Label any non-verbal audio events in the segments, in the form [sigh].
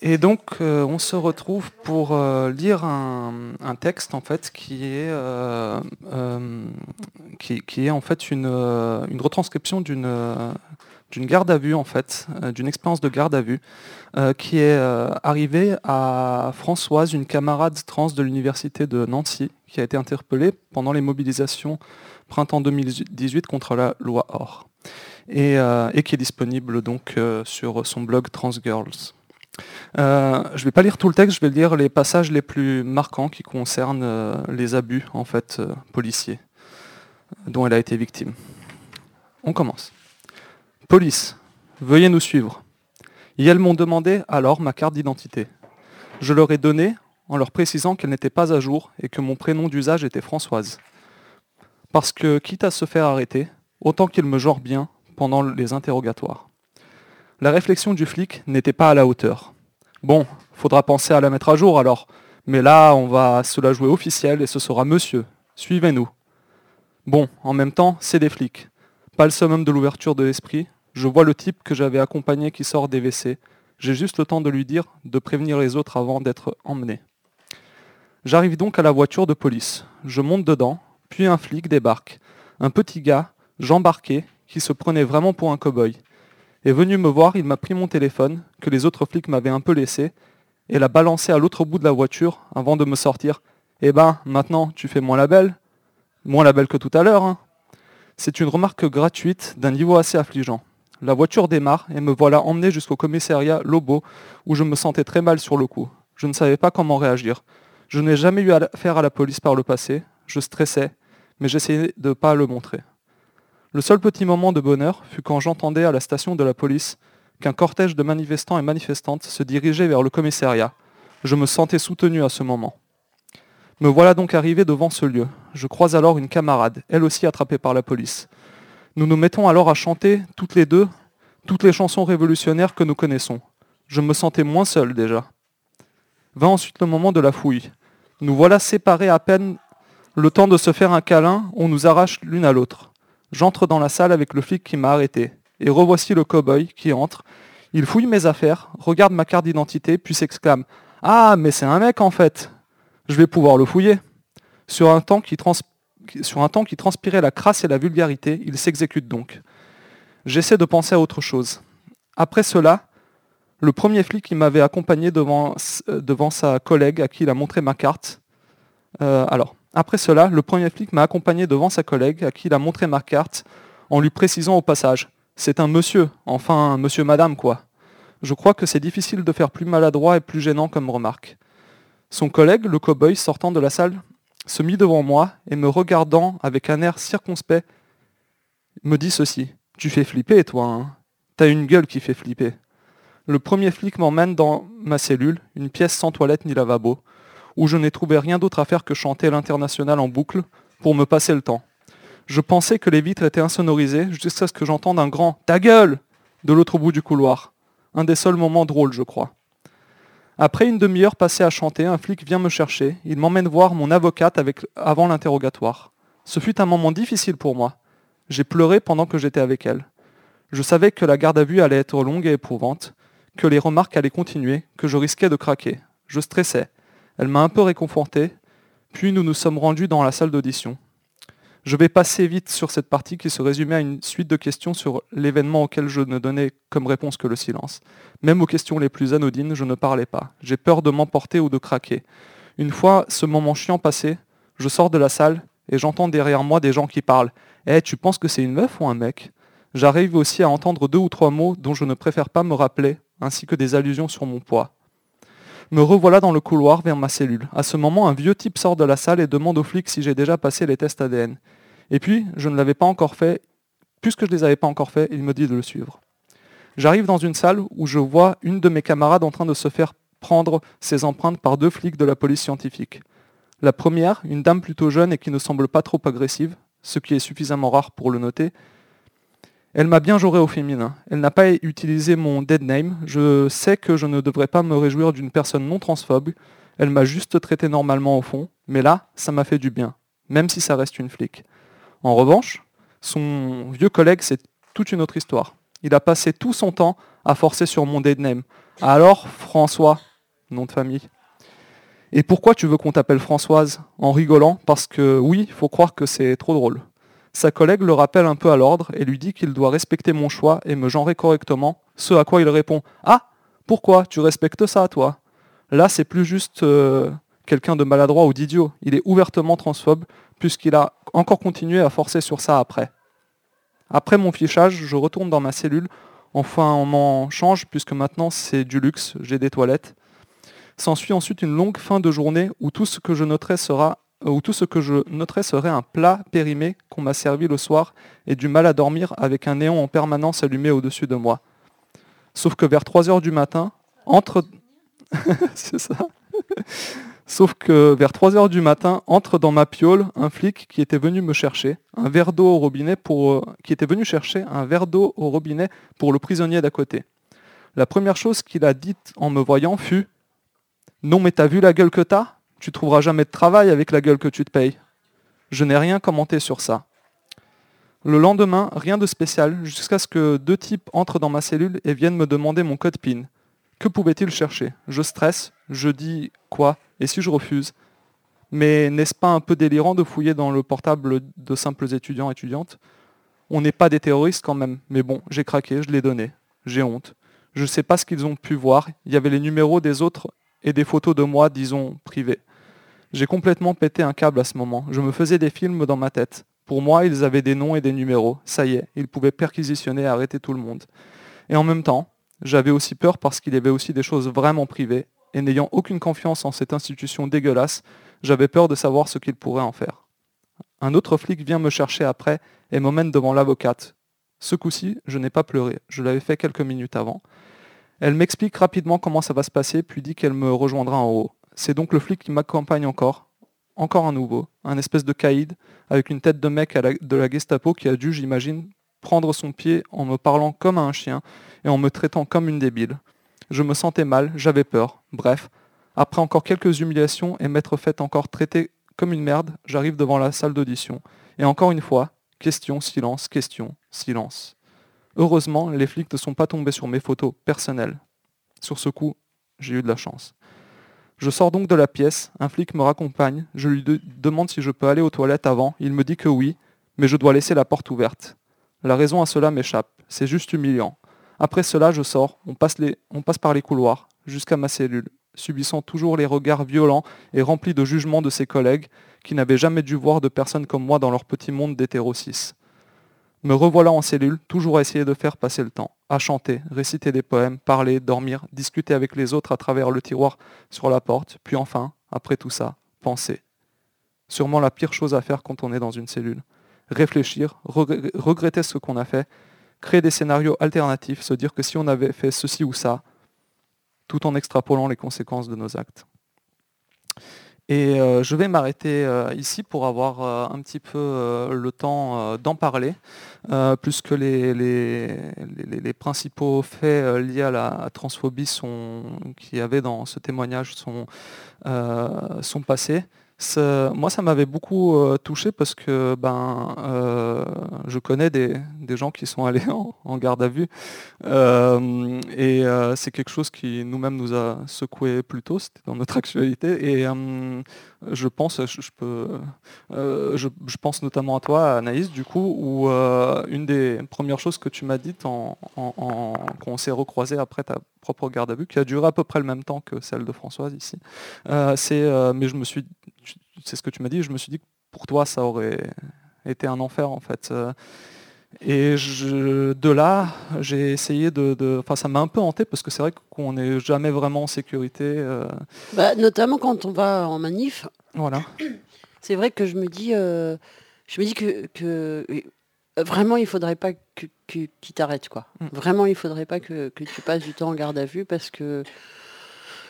Et donc, euh, on se retrouve pour euh, lire un, texte en fait qui est, euh, qui, est en fait une, une retranscription d'une d'une garde à vue en fait, d'une expérience de garde à vue, qui est arrivée à Françoise, une camarade trans de l'université de Nancy, qui a été interpellée pendant les mobilisations printemps 2018 contre la loi OR, et, et qui est disponible donc sur son blog Transgirls. Euh, je ne vais pas lire tout le texte, je vais lire les passages les plus marquants qui concernent euh, les abus en fait euh, policiers dont elle a été victime. On commence. Police, veuillez nous suivre. Et elles m'ont demandé alors ma carte d'identité. Je leur ai donné en leur précisant qu'elle n'était pas à jour et que mon prénom d'usage était Françoise. Parce que, quitte à se faire arrêter, autant qu'il me genre bien pendant les interrogatoires. La réflexion du flic n'était pas à la hauteur. Bon, faudra penser à la mettre à jour alors. Mais là, on va se la jouer officielle et ce sera monsieur. Suivez-nous. Bon, en même temps, c'est des flics. Pas le summum de l'ouverture de l'esprit. Je vois le type que j'avais accompagné qui sort des WC. J'ai juste le temps de lui dire de prévenir les autres avant d'être emmené. J'arrive donc à la voiture de police. Je monte dedans, puis un flic débarque. Un petit gars, j'embarquais, qui se prenait vraiment pour un cow-boy est venu me voir, il m'a pris mon téléphone, que les autres flics m'avaient un peu laissé, et l'a balancé à l'autre bout de la voiture avant de me sortir. Eh ben, maintenant, tu fais moins la belle Moins la belle que tout à l'heure. Hein. C'est une remarque gratuite d'un niveau assez affligeant. La voiture démarre et me voilà emmené jusqu'au commissariat Lobo, où je me sentais très mal sur le coup. Je ne savais pas comment réagir. Je n'ai jamais eu affaire à la police par le passé. Je stressais, mais j'essayais de ne pas le montrer. Le seul petit moment de bonheur fut quand j'entendais à la station de la police qu'un cortège de manifestants et manifestantes se dirigeait vers le commissariat. Je me sentais soutenu à ce moment. Me voilà donc arrivé devant ce lieu. Je croise alors une camarade, elle aussi attrapée par la police. Nous nous mettons alors à chanter, toutes les deux, toutes les chansons révolutionnaires que nous connaissons. Je me sentais moins seul déjà. Vint ensuite le moment de la fouille. Nous voilà séparés à peine le temps de se faire un câlin, on nous arrache l'une à l'autre. J'entre dans la salle avec le flic qui m'a arrêté. Et revoici le cow-boy qui entre. Il fouille mes affaires, regarde ma carte d'identité, puis s'exclame Ah, mais c'est un mec en fait Je vais pouvoir le fouiller. Sur un temps qui, transpirait la crasse et la vulgarité, il s'exécute donc. J'essaie de penser à autre chose. Après cela, le premier flic qui m'avait accompagné devant, euh, sa collègue à qui il a montré ma carte. Euh, alors, après cela, le premier flic m'a accompagné devant sa collègue, à qui il a montré ma carte, en lui précisant au passage C'est un monsieur, enfin un monsieur madame, quoi. Je crois que c'est difficile de faire plus maladroit et plus gênant comme remarque. Son collègue, le cow-boy, sortant de la salle, se mit devant moi et me regardant avec un air circonspect, me dit ceci Tu fais flipper, toi, hein T'as une gueule qui fait flipper. Le premier flic m'emmène dans ma cellule, une pièce sans toilette ni lavabo où je n'ai trouvé rien d'autre à faire que chanter l'international en boucle pour me passer le temps. Je pensais que les vitres étaient insonorisées jusqu'à ce que j'entende un grand Ta gueule de l'autre bout du couloir. Un des seuls moments drôles, je crois. Après une demi-heure passée à chanter, un flic vient me chercher. Il m'emmène voir mon avocate avant l'interrogatoire. Ce fut un moment difficile pour moi. J'ai pleuré pendant que j'étais avec elle. Je savais que la garde à vue allait être longue et éprouvante, que les remarques allaient continuer, que je risquais de craquer. Je stressais. Elle m'a un peu réconforté, puis nous nous sommes rendus dans la salle d'audition. Je vais passer vite sur cette partie qui se résumait à une suite de questions sur l'événement auquel je ne donnais comme réponse que le silence. Même aux questions les plus anodines, je ne parlais pas. J'ai peur de m'emporter ou de craquer. Une fois ce moment chiant passé, je sors de la salle et j'entends derrière moi des gens qui parlent. Eh, tu penses que c'est une meuf ou un mec? J'arrive aussi à entendre deux ou trois mots dont je ne préfère pas me rappeler, ainsi que des allusions sur mon poids. Me revoilà dans le couloir vers ma cellule. À ce moment, un vieux type sort de la salle et demande aux flics si j'ai déjà passé les tests ADN. Et puis, je ne l'avais pas encore fait. Puisque je ne les avais pas encore fait, il me dit de le suivre. J'arrive dans une salle où je vois une de mes camarades en train de se faire prendre ses empreintes par deux flics de la police scientifique. La première, une dame plutôt jeune et qui ne semble pas trop agressive, ce qui est suffisamment rare pour le noter, elle m'a bien joué au féminin. Elle n'a pas utilisé mon dead name. Je sais que je ne devrais pas me réjouir d'une personne non transphobe. Elle m'a juste traité normalement au fond. Mais là, ça m'a fait du bien, même si ça reste une flic. En revanche, son vieux collègue, c'est toute une autre histoire. Il a passé tout son temps à forcer sur mon dead name, Alors, François, nom de famille. Et pourquoi tu veux qu'on t'appelle Françoise En rigolant, parce que oui, faut croire que c'est trop drôle. Sa collègue le rappelle un peu à l'ordre et lui dit qu'il doit respecter mon choix et me genrer correctement, ce à quoi il répond Ah Pourquoi Tu respectes ça, toi? Là, c'est plus juste euh, quelqu'un de maladroit ou d'idiot. Il est ouvertement transphobe, puisqu'il a encore continué à forcer sur ça après. Après mon fichage, je retourne dans ma cellule. Enfin, on m'en change, puisque maintenant c'est du luxe, j'ai des toilettes. S'ensuit ensuite une longue fin de journée où tout ce que je noterai sera où tout ce que je noterai serait un plat périmé qu'on m'a servi le soir et du mal à dormir avec un néon en permanence allumé au-dessus de moi. Sauf que vers 3 heures du matin, entre... [laughs] C'est ça. Sauf que vers 3 heures du matin, entre dans ma piole un flic qui était venu me chercher un verre d'eau au robinet pour euh, qui était venu chercher un verre d'eau au robinet pour le prisonnier d'à côté. La première chose qu'il a dite en me voyant fut "Non mais t'as vu la gueule que t'as? Tu trouveras jamais de travail avec la gueule que tu te payes." Je n'ai rien commenté sur ça. Le lendemain, rien de spécial, jusqu'à ce que deux types entrent dans ma cellule et viennent me demander mon code PIN. Que pouvaient-ils chercher? Je stresse, je dis quoi? Et si je refuse? Mais n'est-ce pas un peu délirant de fouiller dans le portable de simples étudiants étudiantes? On n'est pas des terroristes quand même, mais bon, j'ai craqué, je l'ai donné. J'ai honte. Je ne sais pas ce qu'ils ont pu voir. Il y avait les numéros des autres et des photos de moi, disons, privées. J'ai complètement pété un câble à ce moment. Je me faisais des films dans ma tête. Pour moi, ils avaient des noms et des numéros. Ça y est, ils pouvaient perquisitionner et arrêter tout le monde. Et en même temps, j'avais aussi peur parce qu'il y avait aussi des choses vraiment privées. Et n'ayant aucune confiance en cette institution dégueulasse, j'avais peur de savoir ce qu'ils pourraient en faire. Un autre flic vient me chercher après et m'emmène devant l'avocate. Ce coup-ci, je n'ai pas pleuré. Je l'avais fait quelques minutes avant. Elle m'explique rapidement comment ça va se passer, puis dit qu'elle me rejoindra en haut. C'est donc le flic qui m'accompagne encore, encore un nouveau, un espèce de caïd, avec une tête de mec de la Gestapo qui a dû, j'imagine, prendre son pied en me parlant comme à un chien et en me traitant comme une débile. Je me sentais mal, j'avais peur. Bref, après encore quelques humiliations et m'être fait encore traiter comme une merde, j'arrive devant la salle d'audition. Et encore une fois, question, silence, question, silence. Heureusement, les flics ne sont pas tombés sur mes photos personnelles. Sur ce coup, j'ai eu de la chance. Je sors donc de la pièce, un flic me raccompagne, je lui demande si je peux aller aux toilettes avant, il me dit que oui, mais je dois laisser la porte ouverte. La raison à cela m'échappe, c'est juste humiliant. Après cela, je sors, on passe, on passe par les couloirs, jusqu'à ma cellule, subissant toujours les regards violents et remplis de jugements de ses collègues qui n'avaient jamais dû voir de personnes comme moi dans leur petit monde d'hétéro Me revoilà en cellule, toujours à essayer de faire passer le temps à chanter, réciter des poèmes, parler, dormir, discuter avec les autres à travers le tiroir sur la porte, puis enfin, après tout ça, penser. Sûrement la pire chose à faire quand on est dans une cellule. Réfléchir, regretter ce qu'on a fait, créer des scénarios alternatifs, se dire que si on avait fait ceci ou ça, tout en extrapolant les conséquences de nos actes. Et euh, je vais m'arrêter euh, ici pour avoir euh, un petit peu le temps d'en parler, puisque les, les, principaux faits liés à la transphobie qu'il y avait dans ce témoignage sont, sont passés moi, ça m'avait beaucoup euh, touché parce que ben, euh, je connais des, gens qui sont allés [laughs] en, garde à vue. Euh, et c'est quelque chose qui nous-mêmes nous a secoué plus tôt, c'était dans notre [laughs] actualité je pense, je, peux, je, pense notamment à toi, Anaïs, du coup, où une des premières choses que tu m'as dites en, quand on s'est recroisé après ta propre garde à vue, qui a duré à peu près le même temps que celle de Françoise ici, c'est, mais je me suis c'est ce que tu m'as dit, je me suis dit que pour toi, ça aurait été un enfer en fait. Et de là, j'ai essayé de, Enfin, ça m'a un peu hanté parce que c'est vrai qu'on n'est jamais vraiment en sécurité. Euh. Bah, notamment quand on va en manif. Voilà. C'est vrai que je me dis, euh, je me dis que, euh, vraiment, il faudrait pas que, qu'il t'arrête quoi. Mm. Vraiment, il faudrait pas que, tu passes du temps en garde à vue parce que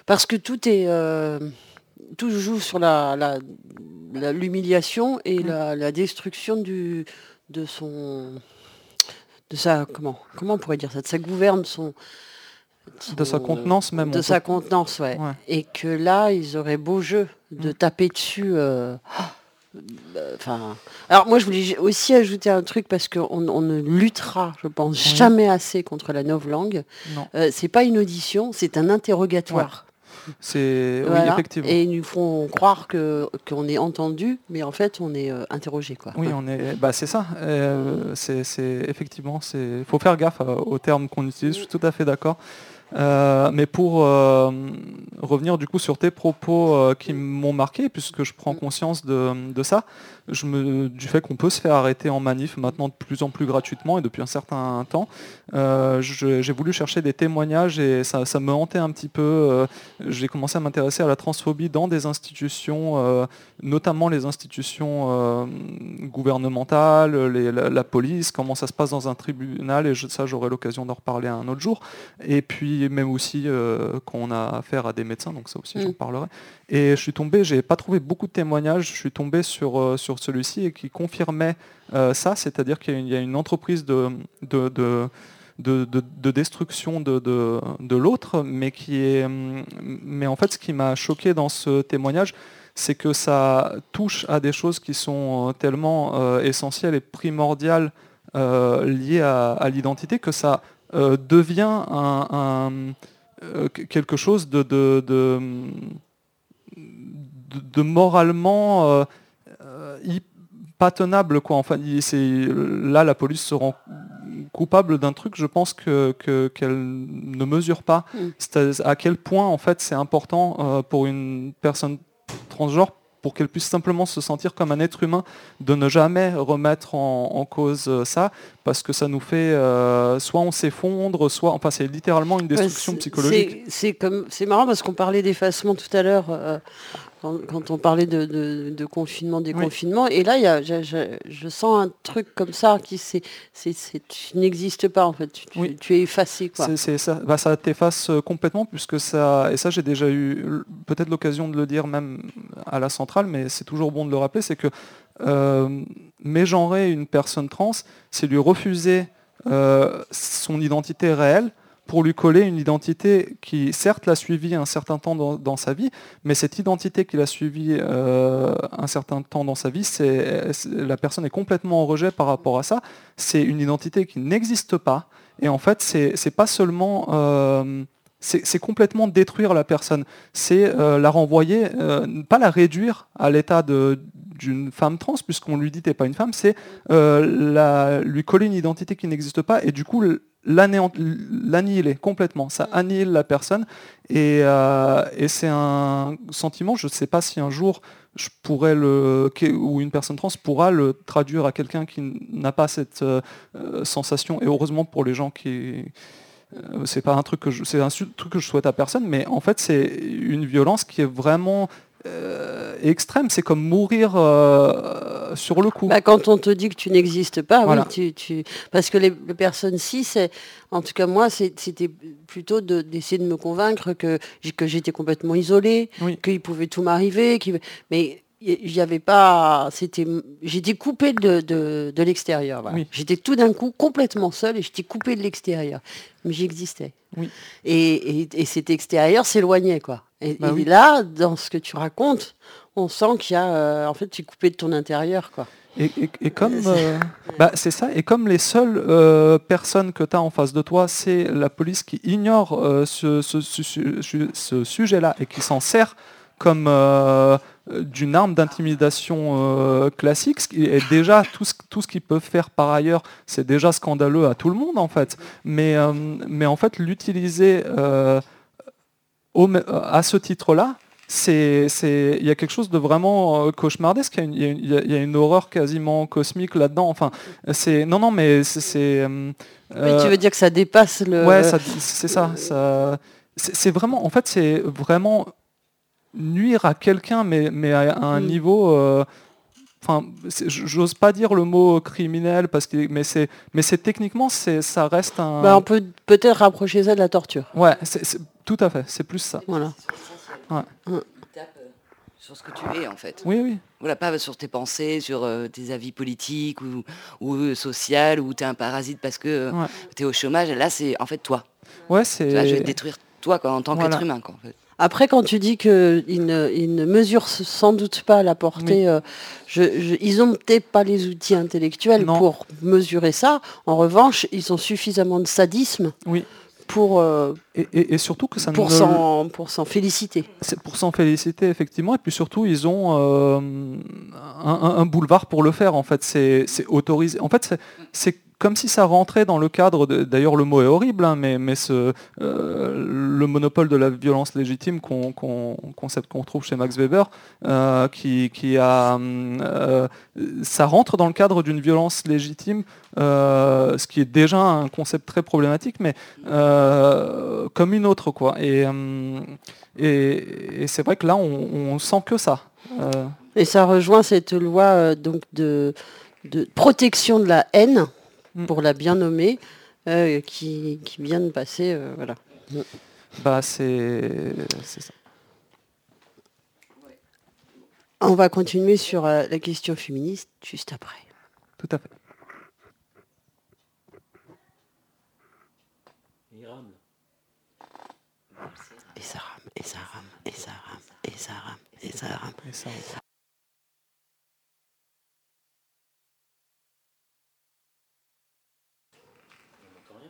parce que tout est tout joue sur la, l'humiliation et la, destruction du, de son de sa comment comment on pourrait dire ça de sa gouverne son, de sa contenance même de sa contenance ouais. et que là ils auraient beau jeu de mm. taper dessus euh, Enfin, alors moi je voulais aussi ajouter un truc parce qu'on on ne luttera, je pense, jamais assez contre la novlangue. Euh, c'est pas une audition, c'est un interrogatoire. C'est effectivement. Et ils nous font croire que qu'on est entendu, mais en fait on est euh, interrogé quoi. Oui, on est. Bah c'est ça. Euh, c'est effectivement c'est. Faut faire gaffe aux termes qu'on utilise. Je suis tout à fait d'accord. Euh, mais pour euh, revenir du coup sur tes propos euh, qui m'ont marqué, puisque je prends conscience de, ça, je me, du fait qu'on peut se faire arrêter en manif maintenant de plus en plus gratuitement et depuis un certain temps, j'ai voulu chercher des témoignages et ça, me hantait un petit peu. j'ai commencé à m'intéresser à la transphobie dans des institutions, notamment les institutions gouvernementales, la, police, comment ça se passe dans un tribunal, et ça j'aurai l'occasion d'en reparler un autre jour. Et puis même aussi euh, quand on a affaire à des médecins, donc ça aussi j'en mm. parlerai. Et je suis tombé, j'ai pas trouvé beaucoup de témoignages, je suis tombé sur, euh, celui-ci et qui confirmait euh, ça, c'est-à-dire qu'il y a une entreprise de, de, de de, destruction de, de, l'autre, mais qui est. Mais en fait, ce qui m'a choqué dans ce témoignage, c'est que ça touche à des choses qui sont tellement essentielles et primordiales liées à l'identité que ça euh, devient euh, quelque chose de, de, de, moralement euh, pas tenable. Quoi. Enfin, là, la police se rend coupable d'un truc, je pense que, qu'elle ne mesure pas. Mm. À, quel point, en fait, c'est important pour une personne transgenre pour qu'elle puisse simplement se sentir comme un être humain, de ne jamais remettre en, cause euh, ça, parce que ça nous fait, euh, soit on s'effondre, soit, enfin c'est littéralement une destruction psychologique. C'est comme, c'est marrant parce qu'on parlait d'effacement tout à l'heure. Euh, quand, on parlait de, confinement, déconfinement. Et là, y a, je, sens un truc comme ça qui c'est, n'existe pas en fait. Tu, es effacé. Quoi. Ça, bah, ça t'efface euh, complètement puisque ça, et ça j'ai déjà eu peut-être l'occasion de le dire même à la centrale, mais c'est toujours bon de le rappeler, c'est que euh, mégenrer une personne trans, c'est lui refuser euh, son identité réelle pour lui coller une identité qui, certes, l'a suivi un certain temps dans, sa vie, mais cette identité qu'il a suivi euh, un certain temps dans sa vie, la personne est complètement en rejet par rapport à ça. C'est une identité qui n'existe pas. Et en fait, c'est, c'est pas seulement... Euh, c'est complètement détruire la personne. C'est euh, la renvoyer, pas la réduire à l'état d'une femme trans, puisqu'on lui dit t'es pas une femme, c'est lui coller une identité qui n'existe pas et du coup l'annihiler complètement. Ça annihile la personne. Euh, et, c'est un sentiment, je ne sais pas si un jour je pourrais le ou une personne trans pourra le traduire à quelqu'un qui n'a pas cette euh, sensation. Et heureusement pour les gens qui euh, c'est pas un truc que c'est un truc que je souhaite à personne, mais en fait c'est une violence qui est vraiment euh, extrême, c'est comme mourir euh, sur le coup. Bah, quand on te dit que tu n'existes pas, oui, tu, parce que les, personnes si, c'est, en tout cas moi, c'était plutôt d'essayer de, me convaincre que, que j'étais complètement isolée, qu'il pouvait tout m'arriver, mais j'avais pas c'était j'étais coupée de, de, l'extérieur j'étais tout d'un coup complètement seule et j'étais coupée de l'extérieur. Mais j'existais. Oui. et, et, cet extérieur s'éloignait quoi. Et, bah là dans ce que tu racontes on sent qu'il y a euh, en fait tu es coupé de ton intérieur quoi. Et, comme euh, bah, c'est ça, et comme les seules euh, personnes que tu as en face de toi, c'est la police qui ignore ce, ce, ce sujet-là et qui s'en sert comme d'une arme d'intimidation euh, classique, et déjà tout ce, tout ce qu'ils peuvent faire par ailleurs, c'est déjà scandaleux à tout le monde en fait. Mais, euh, mais en fait, l'utiliser euh, à ce titre-là, c'est, il y a quelque chose de vraiment cauchemardesque. Il y, a une, y a une horreur quasiment cosmique là-dedans. Enfin, c'est non, non, mais c'est. mais tu veux dire que ça dépasse le. Ouais, c'est ça. ça c'est vraiment, en fait, c'est vraiment nuire à quelqu'un, mais, mais à, un mm. niveau. Euh, enfin, j'ose pas dire le mot criminel parce que, mais c'est, mais c'est techniquement, c'est, ça reste un. Bah, on peut peut-être rapprocher ça de la torture. Ouais, c'est, tout à fait, c'est plus ça. Voilà. Ouais. Mm. Sur ce que tu es en fait. Oui, oui. Voilà, pas sur tes pensées, sur euh, tes avis politiques ou, ou euh, social, ou tu es un parasite parce que tu es au chômage. Là, c'est en fait toi. Ouais, c'est. je vais détruire toi quoi, en tant qu'être humain. Quoi, en fait. Après, quand tu dis qu'ils ne, ils ne mesurent sans doute pas la portée, euh, je- je- ils n'ont peut-être pas les outils intellectuels Non. pour mesurer ça. En revanche, ils ont suffisamment de sadisme Oui. pour, euh, Et, et- et surtout que ça pour ne... s'en féliciter. C'est pour s'en féliciter effectivement et puis surtout ils ont euh, un, un- boulevard pour le faire en fait c'est autorisé en fait c'est comme si ça rentrait dans le cadre d'ailleurs le mot est horrible hein, mais, mais ce, euh, le monopole de la violence légitime qu'on qu'on- concept qu'on trouve chez Max Weber euh, qui, qui a euh, ça rentre dans le cadre d'une violence légitime euh, ce qui est déjà un concept très problématique mais euh, comme une autre quoi et hum, et, et c'est vrai que là, on, on sent que ça. Euh, Et ça rejoint cette loi euh, donc de, de protection de la haine. Pour la bien nommer, euh, qui, qui vient de passer. euh, voilà. bah, c'est c'est ça. On va continuer sur euh, la question féministe juste après. Tout à fait. Et ça rame, et ça rame, et ça rame, et ça rame, et ça rame.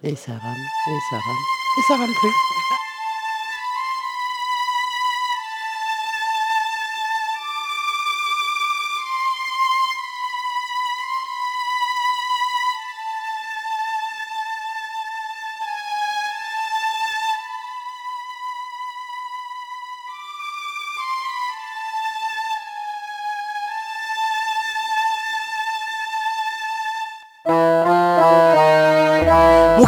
Et ça, rame, et ça rame, et ça rame plus.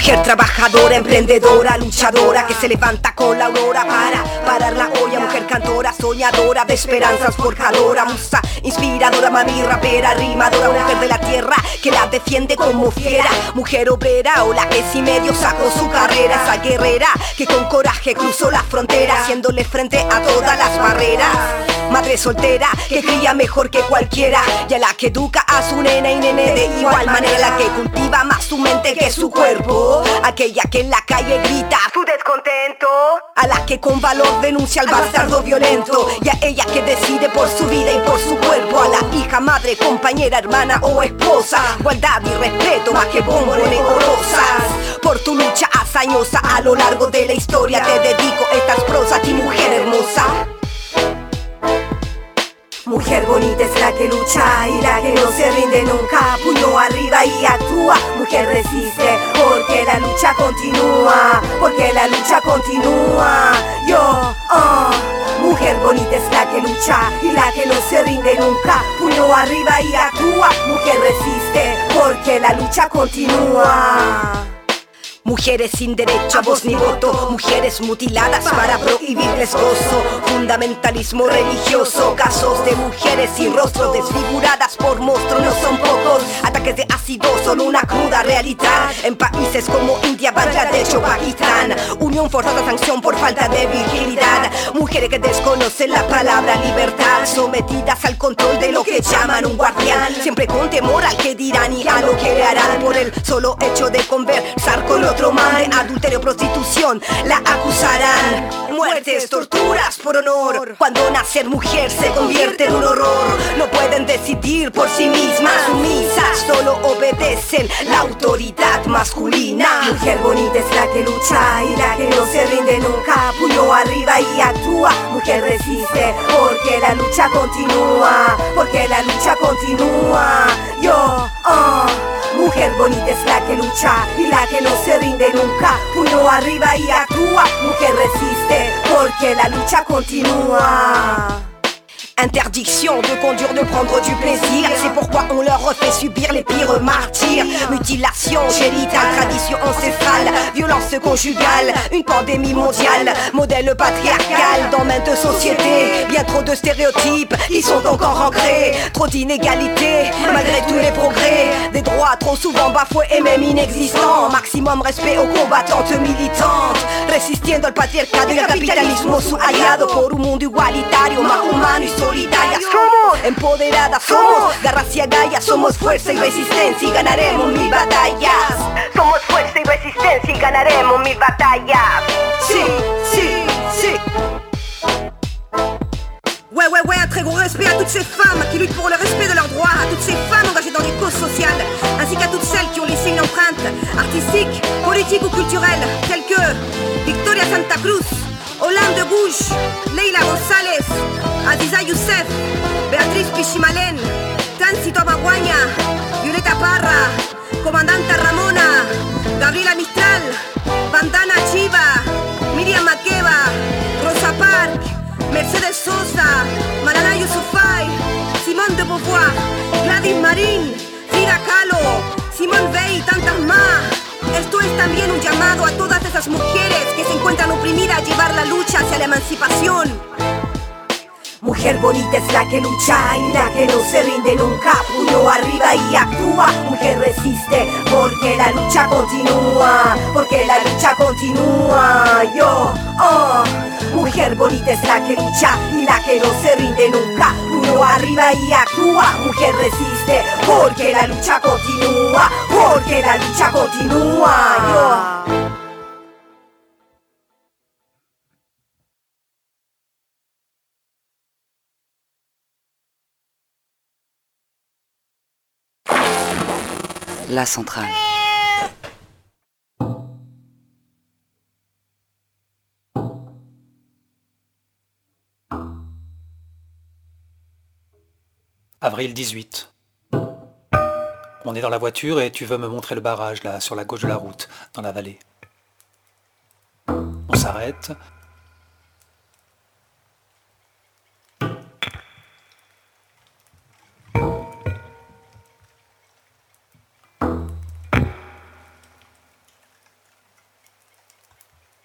Mujer trabajadora, emprendedora, luchadora que se levanta con la aurora para parar la olla. Mujer cantora, soñadora, de esperanzas forjadora, musa inspiradora, mami rapera, rimadora, mujer de la tierra que la defiende como fiera. Mujer obrera o la que si medio sacó su carrera, esa guerrera que con coraje cruzó la frontera, haciéndole frente a todas las barreras. Madre soltera que cría mejor que cualquiera. Y a la que educa a su nena y nene de igual manera. La que cultiva más su mente que su cuerpo. Aquella que en la calle grita su descontento a la que con valor denuncia al bastardo violento. Y a ella que decide por su vida y por su cuerpo. A la hija, madre, compañera, hermana o esposa. Igualdad y respeto más que bombones o rosas por tu lucha hazañosa a lo largo de la historia te dedico estas prosas ti mujer hermosa Mujer bonita es la que lucha y la que no se rinde nunca. Puño arriba y actúa. Mujer resiste porque la lucha continúa. Porque la lucha continúa. Yo, oh. Mujer bonita es la que lucha y la que no se rinde nunca. Puño arriba y actúa. Mujer resiste porque la lucha continúa. Mujeres sin derecho a voz ni voto, mujeres mutiladas para prohibirles gozo, fundamentalismo religioso, casos de mujeres sin rostro, desfiguradas por monstruos, no son pocos, ataques de ácido son una cruda realidad, en países como India, Bangladesh o Pakistán, unión forzada sanción por falta de virginidad, mujeres que desconocen la palabra libertad, sometidas al control de lo que llaman un guardián, siempre con temor al que dirán y a lo que le harán. Por el solo hecho de conversar con otro man de adulterio, prostitución, la acusarán. Muertes, torturas por honor. Cuando nacer mujer se convierte en un horror. No pueden decidir por sí mismas, sumisas, solo obedecen la autoridad masculina. Mujer bonita es la que lucha y la que no se rinde nunca. Puño arriba y actúa. Mujer resiste porque la lucha continúa. Porque la lucha continúa. Yo, oh. Mujer bonita es la que lucha y la que no se rinde nunca. Puño arriba y actúa. Mujer resiste porque la lucha continúa. Interdiction de conduire, de prendre du plaisir. C'est pourquoi on leur refait subir les pires martyrs. Mutilation génitale, tradition ancestrale Violence conjugale, une pandémie mondiale. Modèle patriarcal dans maintes sociétés. Bien trop de stéréotypes qui sont encore ancrés. Trop d'inégalités, malgré tous les progrès. Des droits trop souvent bafoués et même inexistants. Maximum respect aux combattantes militantes. Resistiendo al patriarcado y al capitalismo su aliado Por un mundo igualitario, más humano y somos, empoderadas somos, garras y agallas, somos fuerza y resistencia y ganaremos mil batallas. Somos fuerza y resistencia y ganaremos mil batallas. Sí, sí, sí. Ouais, ouais, ouais, un très gros respect à toutes ces femmes qui luttent pour le respect de leurs droits, à toutes ces femmes engagées dans des causes sociales, ainsi qu'à toutes celles qui ont laissé une empreinte artistique, politique ou culturelle, telles que Victoria Santa Cruz, Hollande de Gouges, Adiza Youssef, Beatriz Pichimalen, Tancito Baguaña, Violeta Parra, Comandante Ramona, Gabriela Mistral, Bandana Chiva, Miriam Makeba, Rosa Park, Mercedes Sosa, Malala Yousafzai, Simone de Beauvoir, Gladys Marín, Frida Kahlo, Simone Weil y tantas más. Esto es también un llamado a todas esas mujeres que se encuentran oprimidas a llevar la lucha hacia la emancipación. Mujer bonita es la que lucha y la que no se rinde nunca. Puño arriba y actúa. Mujer resiste porque la lucha continúa. Porque la lucha continúa. Yo, oh. Mujer bonita es la que lucha y la que no se rinde nunca. Puño arriba y actúa. Mujer resiste porque la lucha continúa. Porque la lucha continúa. Yo. La centrale. Avril 18. On est dans la voiture et tu veux me montrer le barrage là, sur la gauche de la route, dans la vallée. On s'arrête.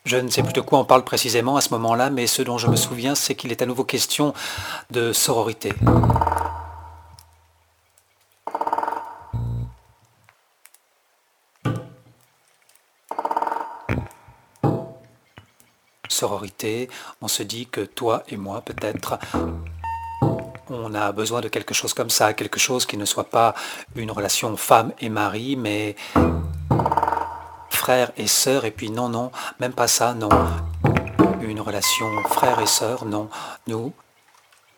Je ne sais plus de quoi on parle précisément à ce moment-là, mais ce dont je me souviens, c'est qu'il est à nouveau question de sororité. Sororité, on se dit que toi et moi, peut-être, on a besoin de quelque chose comme ça, quelque chose qui ne soit pas une relation femme et mari, mais frère et sœur, et puis non, non, même pas ça, non. Une relation frère et sœur, non. Nous,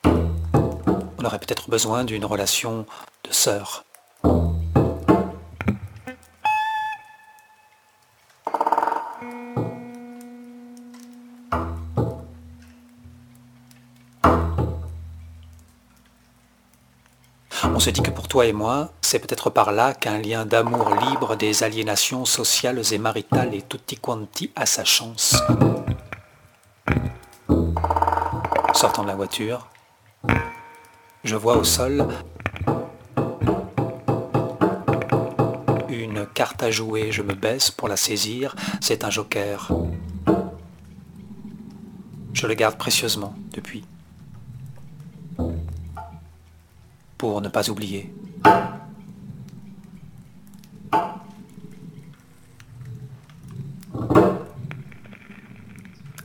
on aurait peut-être besoin d'une relation de sœur. Toi et moi, c'est peut-être par là qu'un lien d'amour libre des aliénations sociales et maritales et tutti quanti a sa chance. Sortant de la voiture, je vois au sol une carte à jouer. Je me baisse pour la saisir. C'est un joker. Je le garde précieusement depuis. pour ne pas oublier.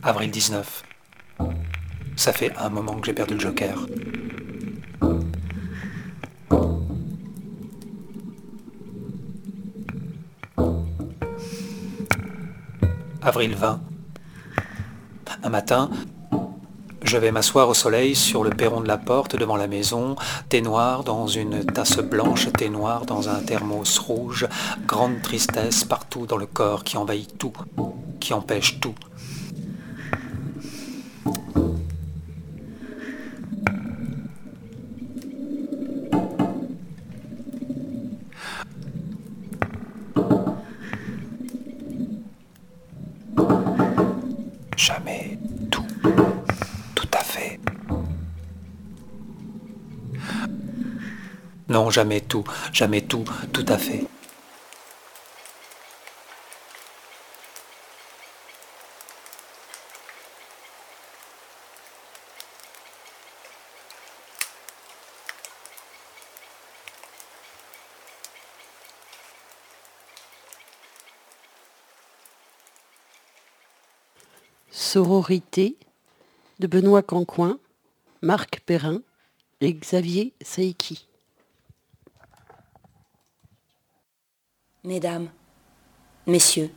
Avril 19. Ça fait un moment que j'ai perdu le joker. Avril 20. Un matin, je vais m'asseoir au soleil sur le perron de la porte devant la maison, thé noir dans une tasse blanche, thé noir dans un thermos rouge, grande tristesse partout dans le corps qui envahit tout, qui empêche tout. Non, jamais tout, jamais tout, tout à fait. Sororité de Benoît Cancoin, Marc Perrin et Xavier Saïki. Mesdames, Messieurs,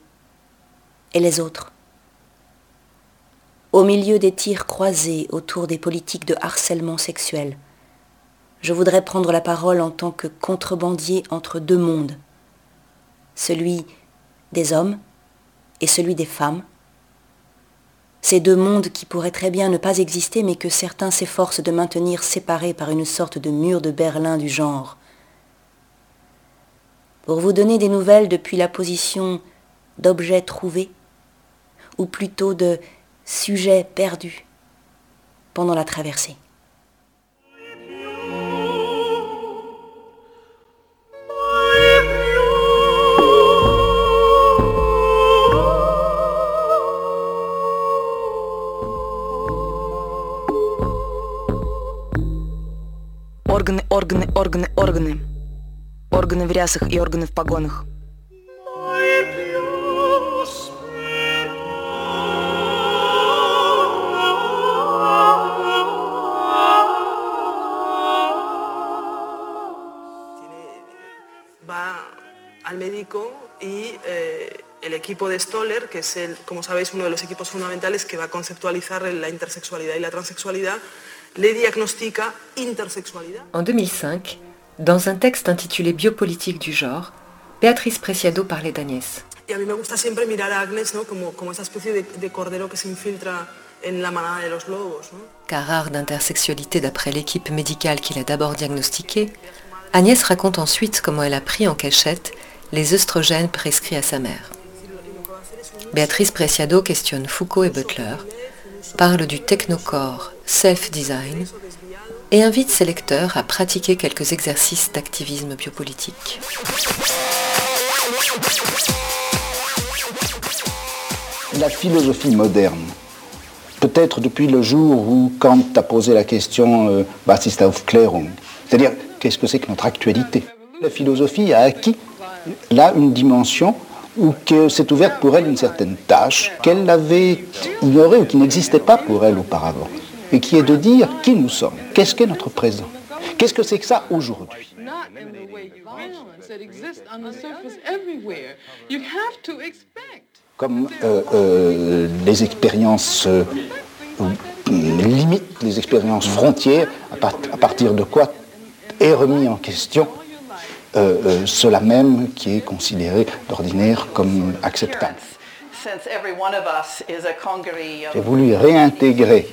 et les autres. Au milieu des tirs croisés autour des politiques de harcèlement sexuel, je voudrais prendre la parole en tant que contrebandier entre deux mondes, celui des hommes et celui des femmes, ces deux mondes qui pourraient très bien ne pas exister mais que certains s'efforcent de maintenir séparés par une sorte de mur de Berlin du genre Pour vous donner des nouvelles depuis la position d'objets trouvés, ou plutôt de sujets perdus pendant la traversée. Органы, органы, органы, органы. Органы в рясах и органы в погонах. va al médico y eh, el equipo de Stoller, que es, el, como sabéis, uno de los equipos fundamentales que va a conceptualizar la intersexualidad y la transexualidad, le diagnostica intersexualidad. En 2005, dans un texte intitulé Biopolitique du genre, Béatrice Preciado parlait d'Agnès. Y a mí me gusta siempre mirar a Agnes ¿no? como, como esa especie de, de cordero que se infiltra en la manada de los lobos. ¿no? Car rare d'intersexualité d'après l'équipe médicale qui l'a d'abord diagnostiquée, Agnès raconte ensuite comment elle a pris en cachette les œstrogènes prescrits à sa mère. Béatrice Preciado questionne Foucault et Butler, parle du technocore self-design et invite ses lecteurs à pratiquer quelques exercices d'activisme biopolitique. La philosophie moderne, peut-être depuis le jour où Kant a posé la question euh, Was ist Aufklärung C'est-à-dire, qu'est-ce que c'est que notre actualité? La philosophie a acquis là une dimension où que s'est ouverte pour elle une certaine tâche qu'elle avait ignorée ou qui n'existait pas pour elle auparavant, et qui est de dire qui nous sommes, qu'est-ce qu'est notre présent, qu'est-ce que c'est que ça aujourd'hui? Comme euh, euh, les expériences euh, limites, les expériences frontières, à, part- à partir de quoi est remis en question cela même qui est considéré d'ordinaire comme acceptable. J'ai voulu réintégrer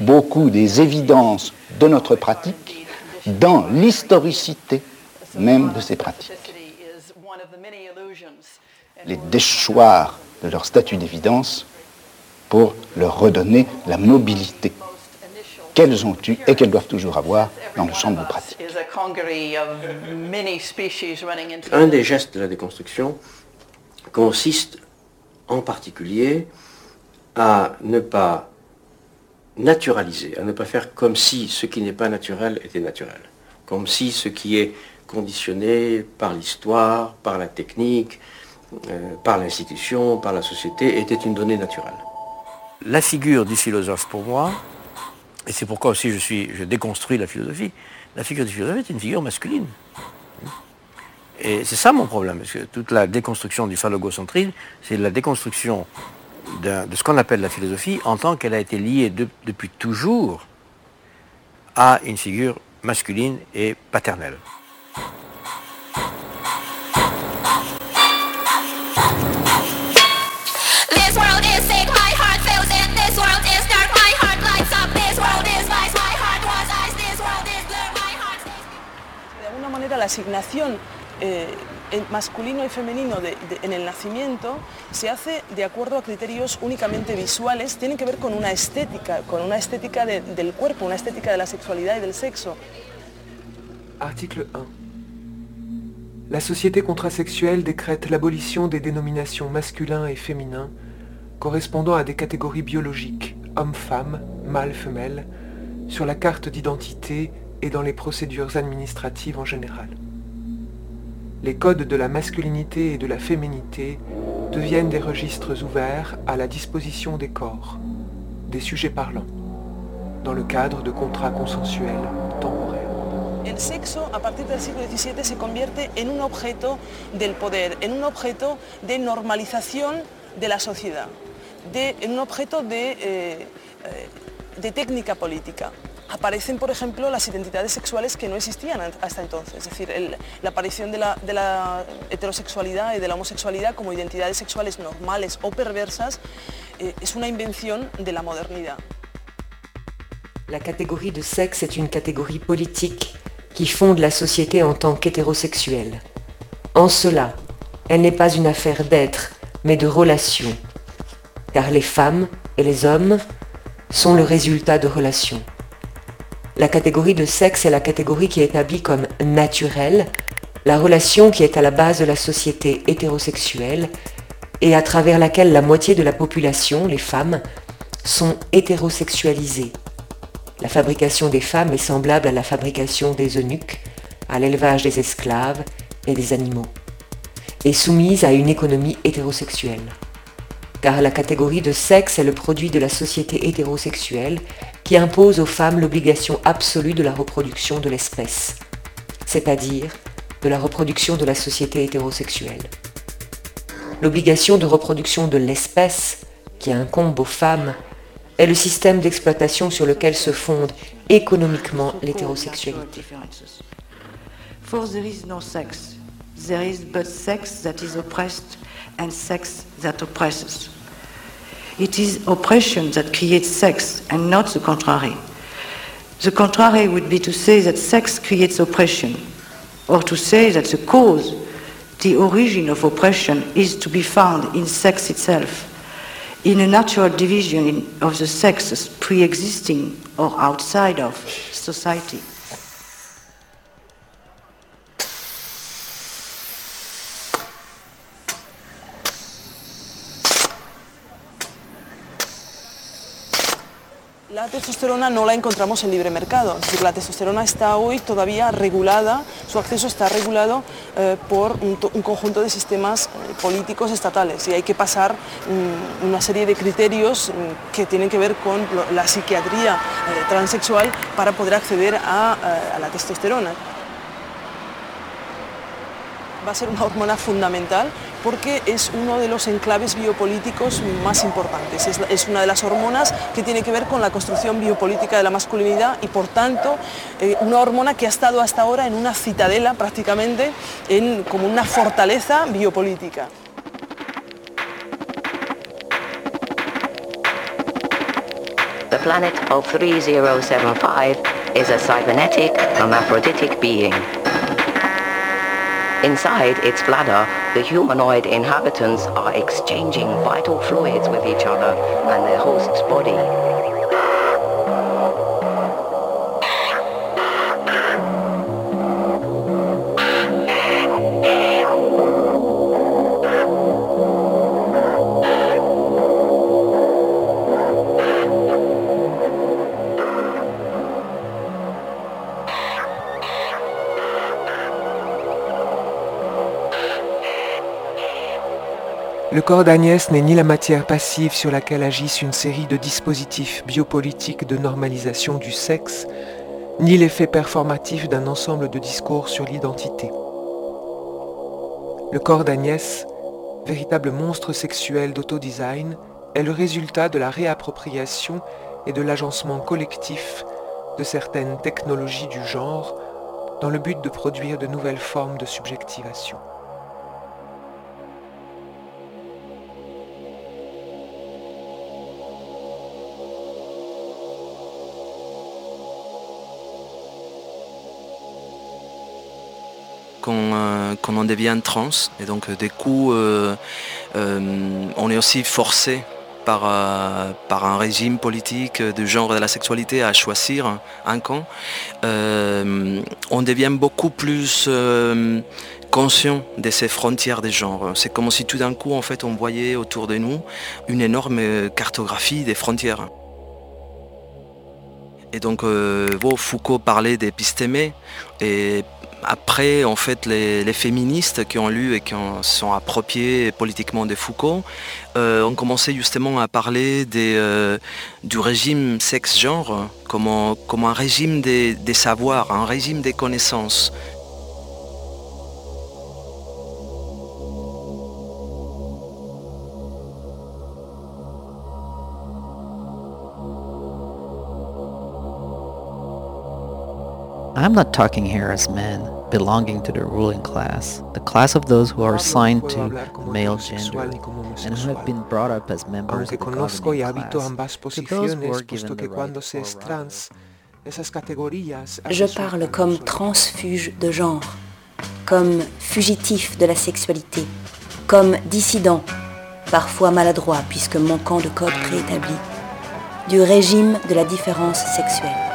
beaucoup des évidences de notre pratique dans l'historicité même de ces pratiques. Les déchoir de leur statut d'évidence pour leur redonner la mobilité qu'elles ont eue et qu'elles doivent toujours avoir dans le champ de pratique. Un des gestes de la déconstruction consiste en particulier à ne pas naturaliser, à ne pas faire comme si ce qui n'est pas naturel était naturel, comme si ce qui est conditionné par l'histoire, par la technique, euh, par l'institution, par la société, était une donnée naturelle. La figure du philosophe pour moi, et c'est pourquoi aussi je, suis, je déconstruis la philosophie, la figure du philosophe est une figure masculine. Et c'est ça mon problème, parce que toute la déconstruction du phallogocentrisme, c'est la déconstruction de ce qu'on appelle la philosophie en tant qu'elle a été liée de- depuis toujours à une figure masculine et paternelle. La asignación eh, en masculino y femenino de- de- en el nacimiento se hace de acuerdo a criterios únicamente visuales, tienen que ver con una estética, con una estética de- del cuerpo, una estética de la sexualidad y del sexo. Article 1. La société contrasexuelle décrète l'abolition des dénominations masculin et féminin correspondant à des catégories biologiques, homme-femme, mâle-femelle, sur la carte d'identité et dans les procédures administratives en général. Les codes de la masculinité et de la féminité deviennent des registres ouverts à la disposition des corps, des sujets parlants, dans le cadre de contrats consensuels temporaires. El sexo a partir del siglo XVII se convierte en un objeto del poder, en un objeto de normalización de la sociedad, en un objeto de, eh, eh, de técnica política. Aparecen, por ejemplo, las identidades sexuales que no existían hasta entonces. Es decir, el, la aparición de la, de heterosexualidad y de la homosexualidad como identidades sexuales normales o perversas eh, es una invención de la modernidad. La catégorie de sexe est une catégorie politique qui fonde la société en tant qu'hétérosexuelle. En cela, elle n'est pas une affaire d'être, mais de relation. Car les femmes et les hommes sont le résultat de relations. La catégorie de sexe est la catégorie qui établit comme naturelle la relation qui est à la base de la société hétérosexuelle et à travers laquelle la moitié de la population, les femmes, sont hétérosexualisées. La fabrication des femmes est semblable à la fabrication des eunuques, à l'élevage des esclaves et des animaux, et soumise à une économie hétérosexuelle. Car la catégorie de sexe est le produit de la société hétérosexuelle qui impose aux femmes l'obligation absolue de la reproduction de l'espèce, c'est-à-dire de la reproduction de la société hétérosexuelle. L'obligation de reproduction de l'espèce qui incombe aux femmes est le système d'exploitation sur lequel se fonde économiquement l'hétérosexualité. It is oppression that creates sex and not the contrary. The contrary would be to say that sex creates oppression, or to say that the cause, the origin of oppression, is to be found in sex itself in a natural division of the sexes pre-existing or outside of society. La testosterona no la encontramos en libre mercado, es decir, la testosterona está hoy todavía regulada, su acceso está regulado eh, por un, un, conjunto de sistemas eh, políticos estatales. Y hay que pasar um, una serie de criterios um, que tienen que ver con la psiquiatría eh, transexual para poder acceder a, a la testosterona va a ser una hormona fundamental porque es uno de los enclaves biopolíticos más importantes. Es, una de las hormonas que tiene que ver con la construcción biopolítica de la masculinidad y por tanto eh, una hormona que ha estado hasta ahora en una citadela prácticamente, en, como una fortaleza biopolítica. The planet of 3075 is a cybernetic hermaphroditic. Inside its bladder, the humanoid inhabitants are exchanging vital fluids with each other and their host's body. Le corps d'Agnès n'est ni la matière passive sur laquelle agissent une série de dispositifs biopolitiques de normalisation du sexe, ni l'effet performatif d'un ensemble de discours sur l'identité. Le corps d'Agnès, véritable monstre sexuel d'autodesign, est le résultat de la réappropriation et de l'agencement collectif de certaines technologies du genre dans le but de produire de nouvelles formes de subjectivation. Quand, euh, devient trans. Et donc, des coups, euh, euh, on est aussi forcé par, par, un régime politique du genre de la sexualité à choisir un camp. on devient beaucoup plus conscient de ces frontières des genres. C'est comme si tout d'un coup, en fait, on voyait autour de nous une énorme cartographie des frontières. Et donc, Foucault parlait d'épistémé et après, en fait, les, féministes qui ont lu et qui ont, sont appropriés politiquement de Foucault euh, ont commencé justement à parler euh, du régime sexe-genre comme, comme, un régime des, des savoirs, un régime des connaissances. I'm not talking here as men belonging to the ruling class, the class of those who are assigned to the male gender and who have been brought up as members Aunque of the governing class. To those who are given que the right Je parle comme transfuge de genre, comme fugitif de la sexualité, comme dissident, parfois maladroit puisque manquant de code préétabli, du régime de la différence sexuelle.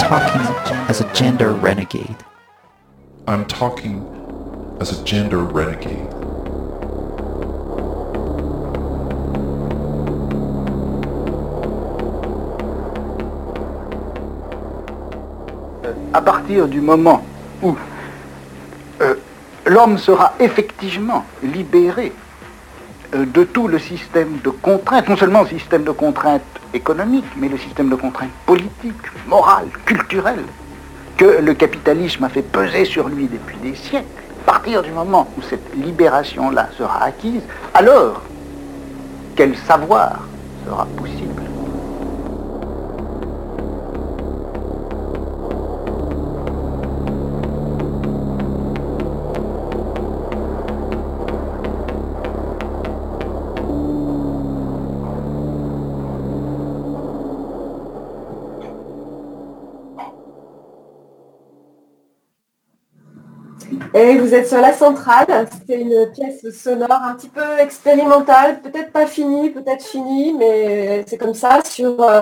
Talking as a gender renegade. I'm talking as a gender renegade. à partir du moment où euh, l'homme sera effectivement libéré de tout le système de contraintes, non seulement le système de contraintes économiques, mais le système de contraintes politiques, morales, culturelles, que le capitalisme a fait peser sur lui depuis des siècles, à partir du moment où cette libération-là sera acquise, alors quel savoir sera possible Et vous êtes sur la centrale, c'était une pièce sonore un petit peu expérimentale, peut-être pas finie, peut-être finie, mais c'est comme ça, sur euh,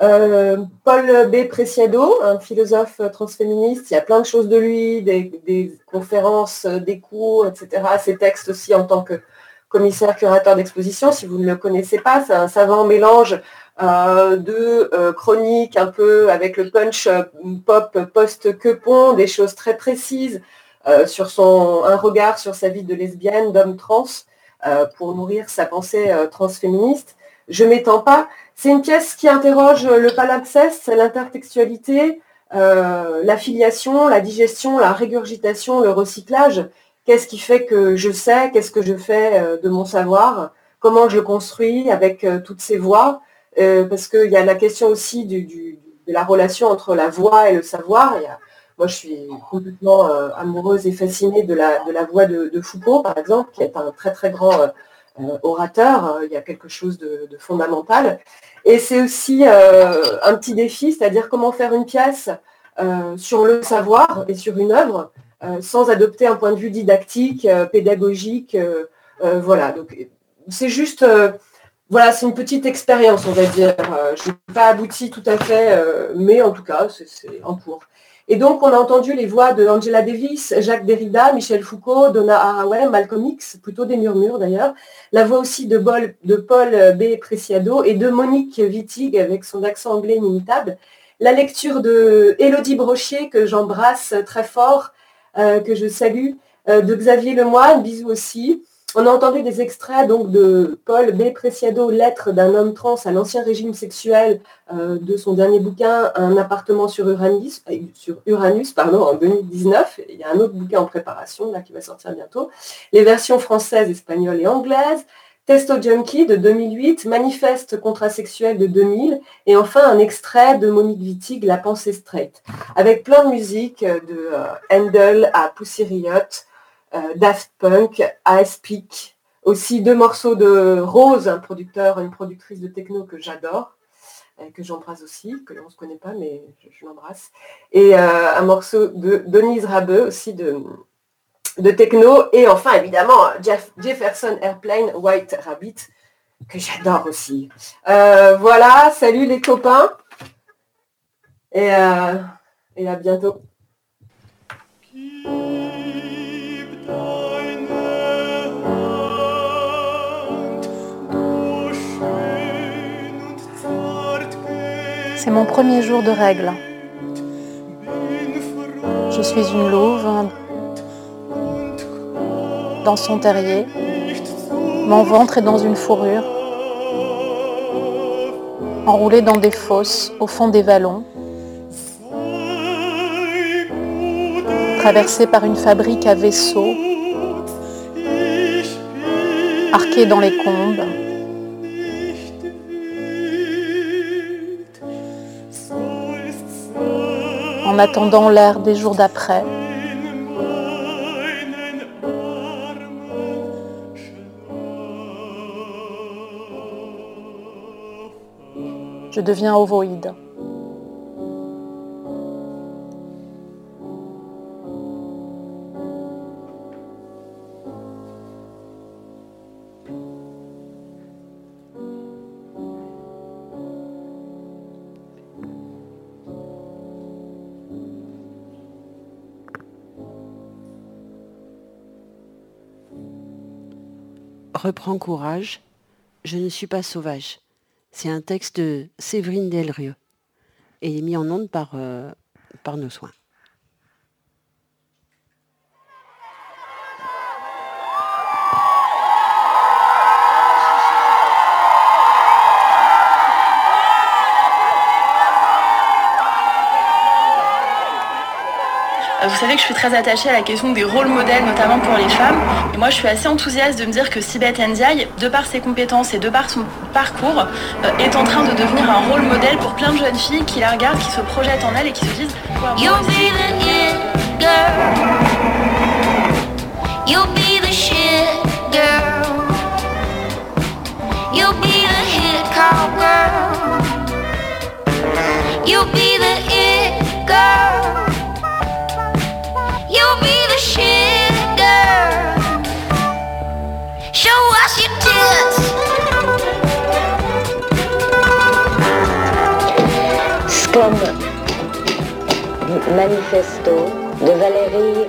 euh, Paul B. Preciado, un philosophe transféministe. Il y a plein de choses de lui, des, conférences, euh, des cours, etc. Ses textes aussi en tant que commissaire curateur d'exposition. Si vous ne le connaissez pas, c'est un savant mélange de chroniques un peu avec le punch pop post-quepon, des choses très précises, sur son, un regard sur sa vie de lesbienne, d'homme trans, euh, pour nourrir sa pensée euh, transféministe. Je m'étends pas. C'est une pièce qui interroge le palimpseste, l'intertextualité, euh, la filiation, la digestion, la régurgitation, le recyclage. Qu'est-ce qui fait que je sais Qu'est-ce que je fais euh, de mon savoir? Comment je le construis avec euh, toutes ces voix? Euh, Parce qu'il y a la question aussi de la relation entre la voix et le savoir. Moi, je suis complètement euh, amoureuse et fascinée de la, de la voix de, Foucault, par exemple, qui est un très très grand euh, euh, orateur. Il y a quelque chose de, de fondamental. Et c'est aussi un petit défi, c'est-à-dire comment faire une pièce sur le savoir et sur une œuvre sans adopter un point de vue didactique, pédagogique. voilà, donc c'est juste, voilà, c'est une petite expérience, on va dire. Je n'ai pas abouti tout à fait, mais en tout cas, c'est en cours. Et donc, on a entendu les voix de Angela Davis, Jacques Derrida, Michel Foucault, Donna Haraway, Malcolm X, plutôt des murmures d'ailleurs. La voix aussi de, Paul B. Preciado et de Monique Wittig avec son accent anglais inimitable. La lecture de Élodie Brochier, que j'embrasse très fort, euh, que je salue, euh, de Xavier Lemoine, bisous aussi. On a entendu des extraits donc de Paul B. Preciado, Lettre d'un homme trans à l'ancien régime sexuel euh, de son dernier bouquin, Un appartement sur Uranus, euh, sur Uranus pardon, en 2019. Il y a un autre bouquin en préparation là, qui va sortir bientôt. Les versions françaises, espagnoles et anglaises. Testo Junkie de 2008, Manifeste contrasexuel de 2000 et enfin un extrait de Monique Wittig, La pensée straight, avec plein de musique euh, de euh, Handel à Pussy Daft Punk, à Peak, aussi deux morceaux de Rose, un producteur, une productrice de techno que j'adore, euh, que j'embrasse aussi, que on ne se connaît pas, mais je, l'embrasse, et euh, un morceau de Denise Rabeux aussi de, techno, et enfin évidemment Jeff- Jefferson Airplane White Rabbit, que j'adore aussi. Euh, voilà, salut les copains, euh, et à bientôt. C'est mon premier jour de règles. Je suis une louve dans son terrier. Mon ventre est dans une fourrure, enroulée dans des fosses au fond des vallons, traversée par une fabrique à vaisseaux, arquée dans les combes, en attendant l'ère des jours d'après. Je deviens ovoïde. Reprends courage, je ne suis pas sauvage. C'est un texte de Séverine Delrieux et mis en onde par, euh, par nos soins. Vous savez que je suis très attachée à la question des rôles modèles, notamment pour les femmes. Et moi, je suis assez enthousiaste de me dire que Sibeth Ndiaye, de par ses compétences et de par son parcours, euh, est en train de devenir un rôle modèle pour plein de jeunes filles qui la regardent, qui se projettent en elle et qui se disent You'll be the girl. Manifesto de Valérie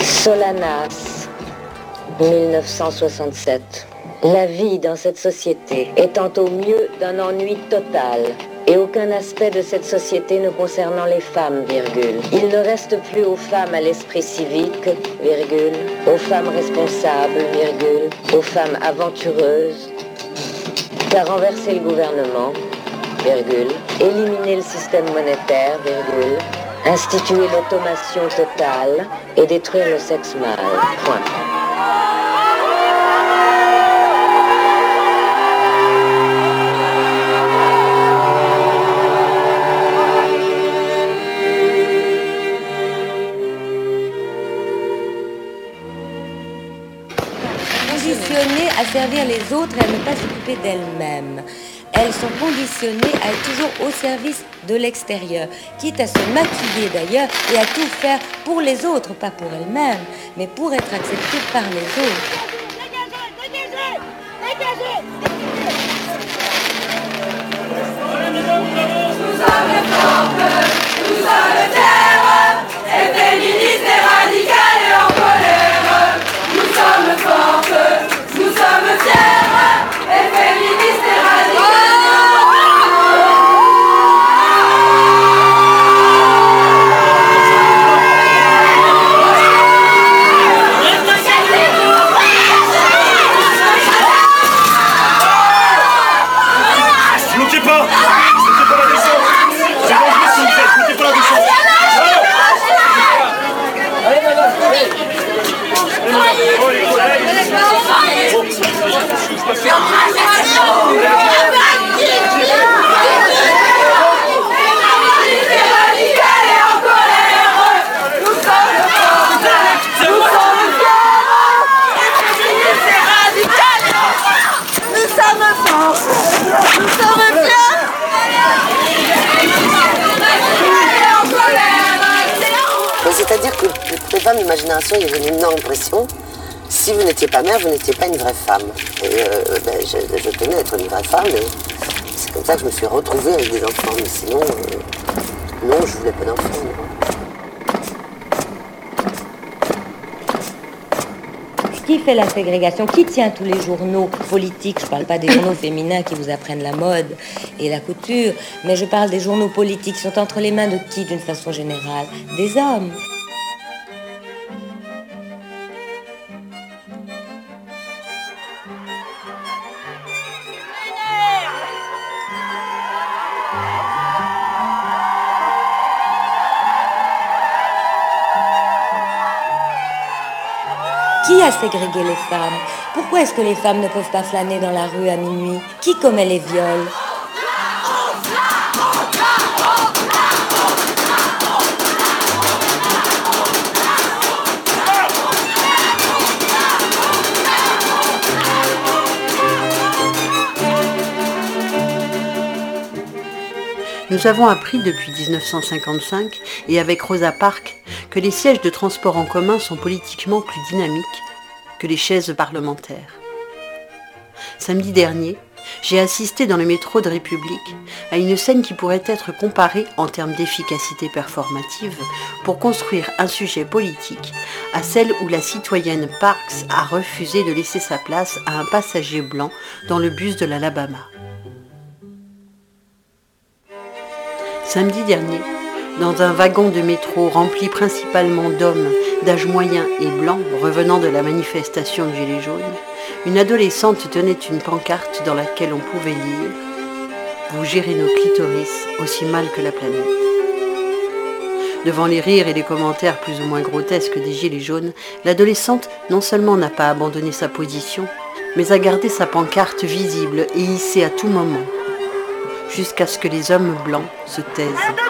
Solanas, 1967. La vie dans cette société étant au mieux d'un ennui total et aucun aspect de cette société ne concernant les femmes, virgule. Il ne reste plus aux femmes à l'esprit civique, aux femmes responsables, aux femmes aventureuses, qu'à renverser le gouvernement, éliminer le système monétaire, instituer l'automation totale et détruire le sexe mâle. Point. conditionnées à servir les autres et à ne pas s'occuper d'elles-mêmes. Elles sont conditionnées à être toujours au service de l'extérieur, quitte à se maquiller d'ailleurs et à tout faire pour les autres, pas pour elles-mêmes, mais pour être acceptées par les autres. Soir, il y avait une énorme pression. Si vous n'étiez pas mère, vous n'étiez pas une vraie femme. Et euh, ben, je, tenais à être une vraie femme, et c'est comme ça que je me suis retrouvée avec des enfants. Mais sinon, euh, non, je voulais pas d'enfants. Qui fait la ségrégation? Qui tient tous les journaux politiques? Je ne parle pas des journaux féminins qui vous apprennent la mode et la couture, mais je parle des journaux politiques qui sont entre les mains de qui d'une façon générale? Des hommes. ségréguer les femmes. Pourquoi est-ce que les femmes ne peuvent pas flâner dans la rue à minuit? Qui commet les viols? Nous avons appris depuis 1955 et avec Rosa Parks que les sièges de transport en commun sont politiquement plus dynamiques que les chaises parlementaires. Samedi dernier, j'ai assisté dans le métro de République à une scène qui pourrait être comparée en termes d'efficacité performative pour construire un sujet politique à celle où la citoyenne Parks a refusé de laisser sa place à un passager blanc dans le bus de l'Alabama. Samedi dernier, dans un wagon de métro rempli principalement d'hommes d'âge moyen et blanc revenant de la manifestation de Gilets jaunes, une adolescente tenait une pancarte dans laquelle on pouvait lire Vous gérez nos clitoris aussi mal que la planète. Devant les rires et les commentaires plus ou moins grotesques des Gilets jaunes, l'adolescente non seulement n'a pas abandonné sa position, mais a gardé sa pancarte visible et hissée à tout moment, jusqu'à ce que les hommes blancs se taisent.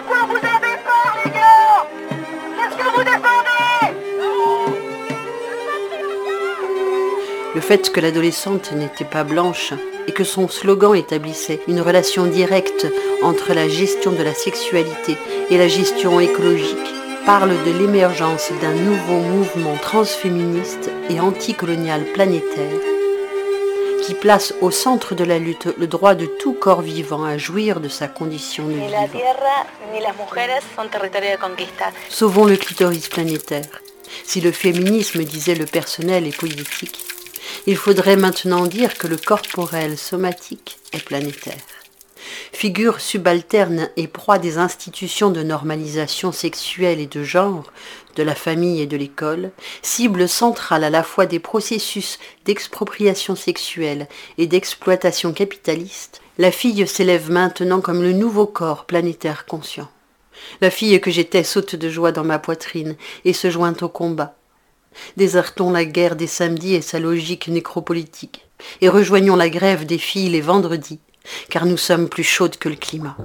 Le fait que l'adolescente n'était pas blanche et que son slogan établissait une relation directe entre la gestion de la sexualité et la gestion écologique parle de l'émergence d'un nouveau mouvement transféministe et anticolonial planétaire qui place au centre de la lutte le droit de tout corps vivant à jouir de sa condition de vivant. Sauvons le clitoris planétaire. Si le féminisme disait le personnel est politique, il faudrait maintenant dire que le corporel somatique est planétaire. Figure subalterne et proie des institutions de normalisation sexuelle et de genre, de la famille et de l'école, cible centrale à la fois des processus d'expropriation sexuelle et d'exploitation capitaliste, la fille s'élève maintenant comme le nouveau corps planétaire conscient. La fille que j'étais saute de joie dans ma poitrine et se joint au combat. Désertons la guerre des samedis et sa logique nécropolitique, et rejoignons la grève des filles les vendredis, car nous sommes plus chaudes que le climat.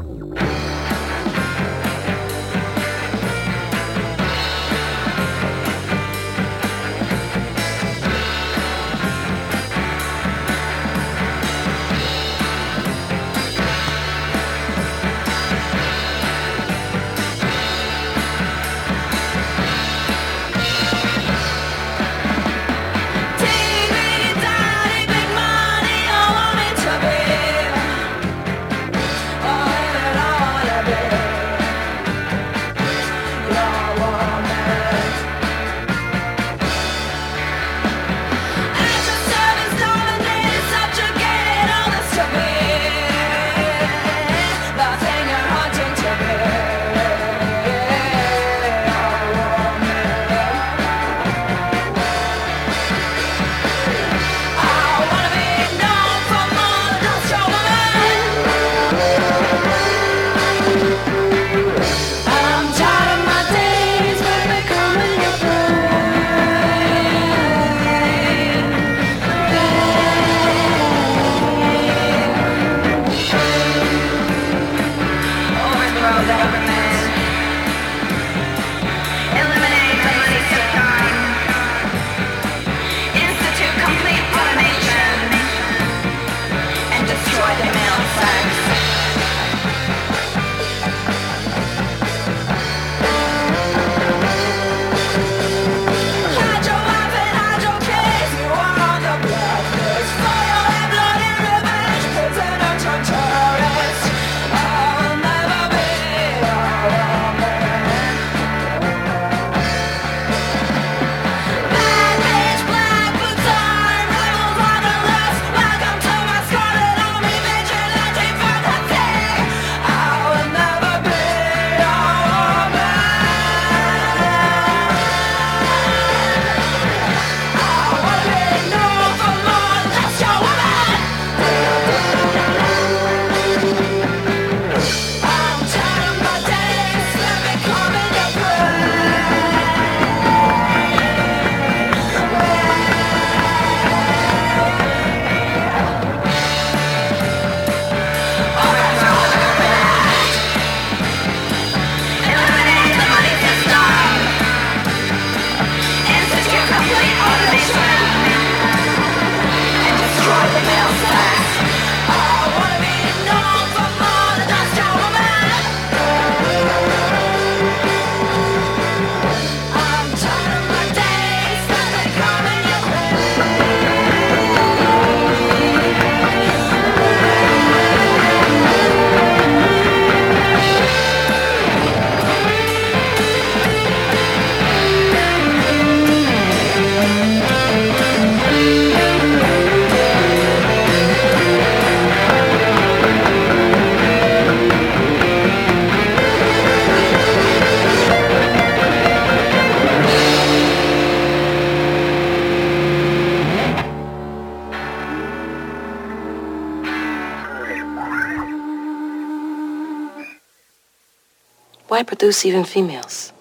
Even females?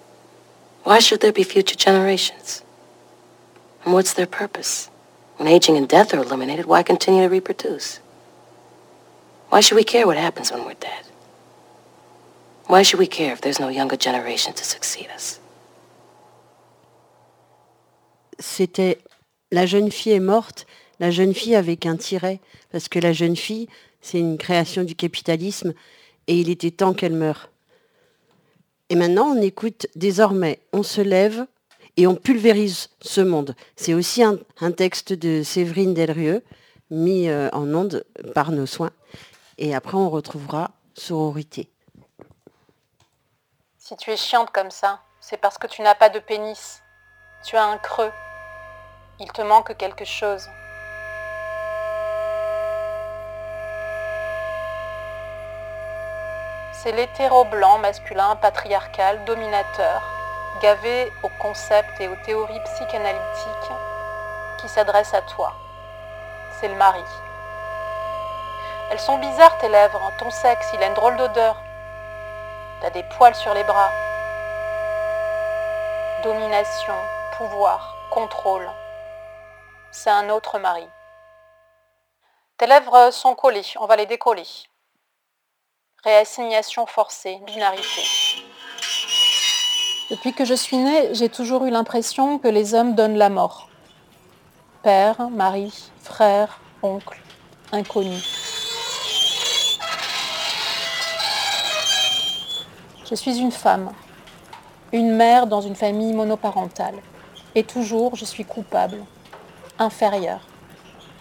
Why should there be future generations? And what's their purpose? When aging and death are eliminated, why continue to reproduce? Why should we care what happens when we're dead? Why should we care if there's no younger generation to succeed us? C'était la jeune fille est morte, la jeune fille avec un tiret, parce que la jeune fille, c'est une création du capitalisme, et il était temps qu'elle meure. Et maintenant, on écoute désormais, on se lève et on pulvérise ce monde. C'est aussi un, texte de Séverine Delrieux, mis euh, en onde par nos soins. Et après, on retrouvera sororité. Si tu es chiante comme ça, c'est parce que tu n'as pas de pénis. Tu as un creux. Il te manque quelque chose. C'est l'hétéro-blanc masculin patriarcal dominateur, gavé aux concepts et aux théories psychanalytiques qui s'adresse à toi. C'est le mari. Elles sont bizarres tes lèvres, ton sexe, il a une drôle d'odeur. T'as des poils sur les bras. Domination, pouvoir, contrôle. C'est un autre mari. Tes lèvres sont collées, on va les décoller. Réassignation forcée, binarité. Depuis que je suis née, j'ai toujours eu l'impression que les hommes donnent la mort. Père, mari, frère, oncle, inconnu. Je suis une femme, une mère dans une famille monoparentale. Et toujours, je suis coupable, inférieure.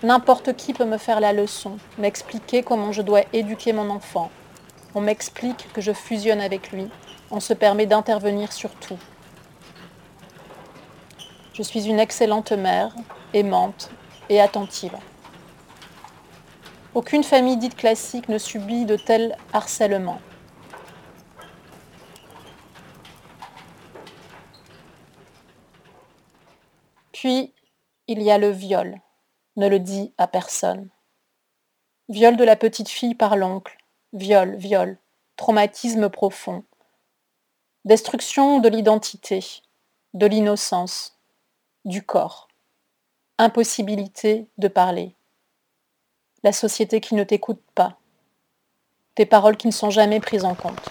N'importe qui peut me faire la leçon, m'expliquer comment je dois éduquer mon enfant. On m'explique que je fusionne avec lui. On se permet d'intervenir sur tout. Je suis une excellente mère, aimante et attentive. Aucune famille dite classique ne subit de tels harcèlements. Puis, il y a le viol, ne le dit à personne. Viol de la petite fille par l'oncle, viol, viol, traumatisme profond. Destruction de l'identité, de l'innocence, du corps. Impossibilité de parler. La société qui ne t'écoute pas. Tes paroles qui ne sont jamais prises en compte.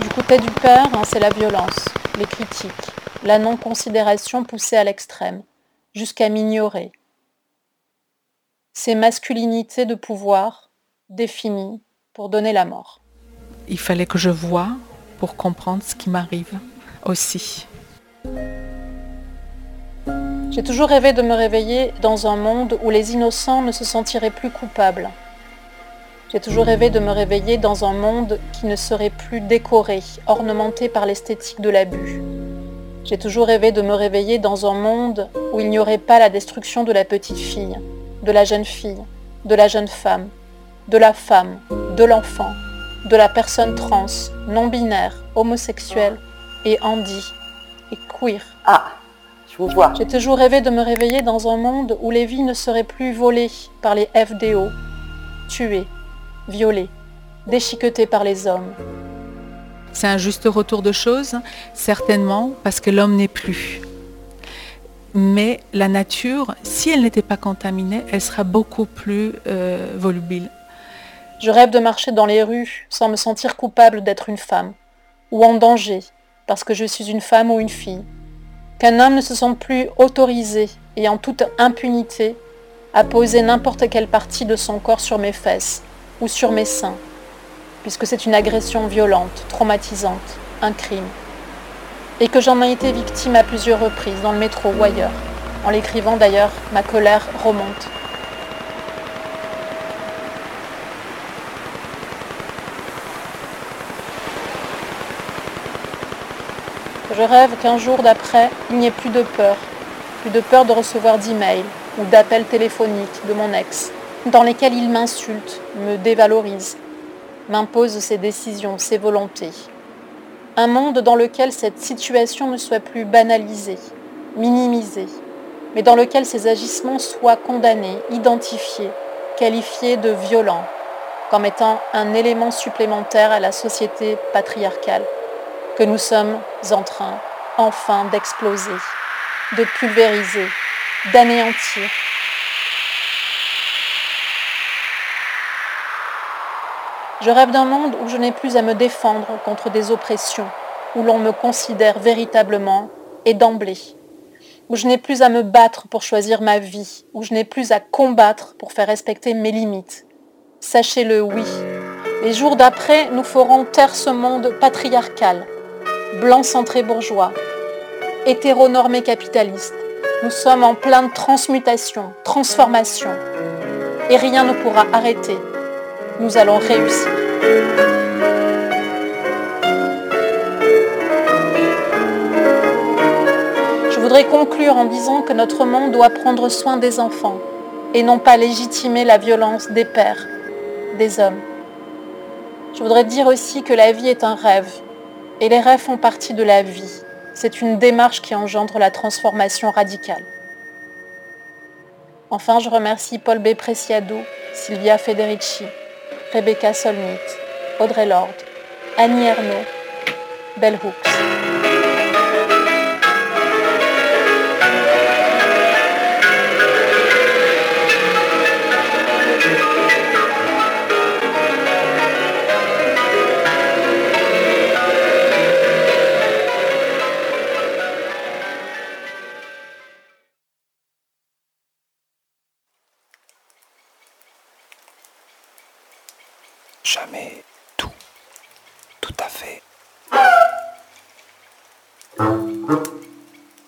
Du côté du père, hein, c'est la violence, les critiques, la non-considération poussée à l'extrême, jusqu'à m'ignorer. Ces masculinités de pouvoir définies pour donner la mort. Il fallait que je voie pour comprendre ce qui m'arrive aussi. J'ai toujours rêvé de me réveiller dans un monde où les innocents ne se sentiraient plus coupables. J'ai toujours rêvé de me réveiller dans un monde qui ne serait plus décoré, ornementé par l'esthétique de l'abus. J'ai toujours rêvé de me réveiller dans un monde où il n'y aurait pas la destruction de la petite fille, de la jeune fille, de la jeune femme, de la femme, de l'enfant, de la personne trans, non-binaire, homosexuelle et handi et queer. Ah, je vous vois. J'ai toujours rêvé de me réveiller dans un monde où les vies ne seraient plus volées par les FDO, tuées, violées, déchiquetées par les hommes. C'est un juste retour de choses, certainement, parce que l'homme n'est plus. Mais la nature, si elle n'était pas contaminée, elle sera beaucoup plus euh, volubile. Je rêve de marcher dans les rues sans me sentir coupable d'être une femme, ou en danger, parce que je suis une femme ou une fille. Qu'un homme ne se sente plus autorisé et en toute impunité à poser n'importe quelle partie de son corps sur mes fesses ou sur mes seins, puisque c'est une agression violente, traumatisante, un crime. Et que j'en ai été victime à plusieurs reprises, dans le métro ou ailleurs. En l'écrivant d'ailleurs, ma colère remonte. Je rêve qu'un jour d'après, il n'y ait plus de peur, plus de peur de recevoir d'emails ou d'appels téléphoniques de mon ex, dans lesquels il m'insulte, me dévalorise, m'impose ses décisions, ses volontés. Un monde dans lequel cette situation ne soit plus banalisée, minimisée, mais dans lequel ces agissements soient condamnés, identifiés, qualifiés de violents, comme étant un élément supplémentaire à la société patriarcale que nous sommes en train enfin d'exploser, de pulvériser, d'anéantir. Je rêve d'un monde où je n'ai plus à me défendre contre des oppressions, où l'on me considère véritablement et d'emblée, où je n'ai plus à me battre pour choisir ma vie, où je n'ai plus à combattre pour faire respecter mes limites. Sachez-le, oui. Les jours d'après, nous ferons taire ce monde patriarcal, blanc centré bourgeois, hétéronormé capitaliste. Nous sommes en pleine transmutation, transformation, et rien ne pourra arrêter. Nous allons réussir. Je voudrais conclure en disant que notre monde doit prendre soin des enfants et non pas légitimer la violence des pères, des hommes. Je voudrais dire aussi que la vie est un rêve et les rêves font partie de la vie. C'est une démarche qui engendre la transformation radicale. Enfin, je remercie Paul B. Preciado, Sylvia Federici, Rebecca Solnit, Audrey Lord, Annie Ernaux, Bell Hooks.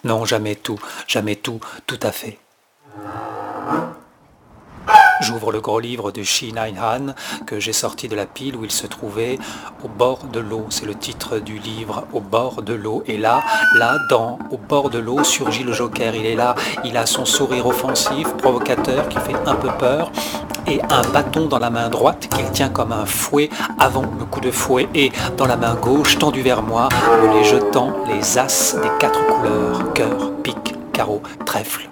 Non, jamais tout, jamais tout, tout à fait. J'ouvre le gros livre de Shi Han que j'ai sorti de la pile où il se trouvait au bord de l'eau. C'est le titre du livre, au bord de l'eau. Et là, là, dans au bord de l'eau surgit le Joker. Il est là, il a son sourire offensif, provocateur, qui fait un peu peur, et un bâton dans la main droite qu'il tient comme un fouet avant le coup de fouet, et dans la main gauche, tendu vers moi, me les jetant les as des quatre couleurs, cœur, pique, carreau, trèfle.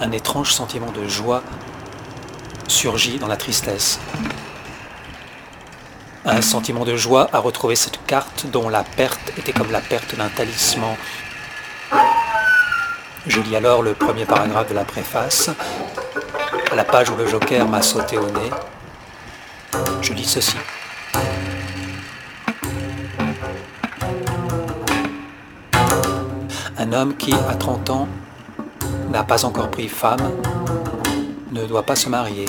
un étrange sentiment de joie surgit dans la tristesse. Un sentiment de joie à retrouver cette carte dont la perte était comme la perte d'un talisman. Je lis alors le premier paragraphe de la préface, à la page où le joker m'a sauté au nez. Je lis ceci. Un homme qui, à 30 ans, n'a pas encore pris femme, ne doit pas se marier,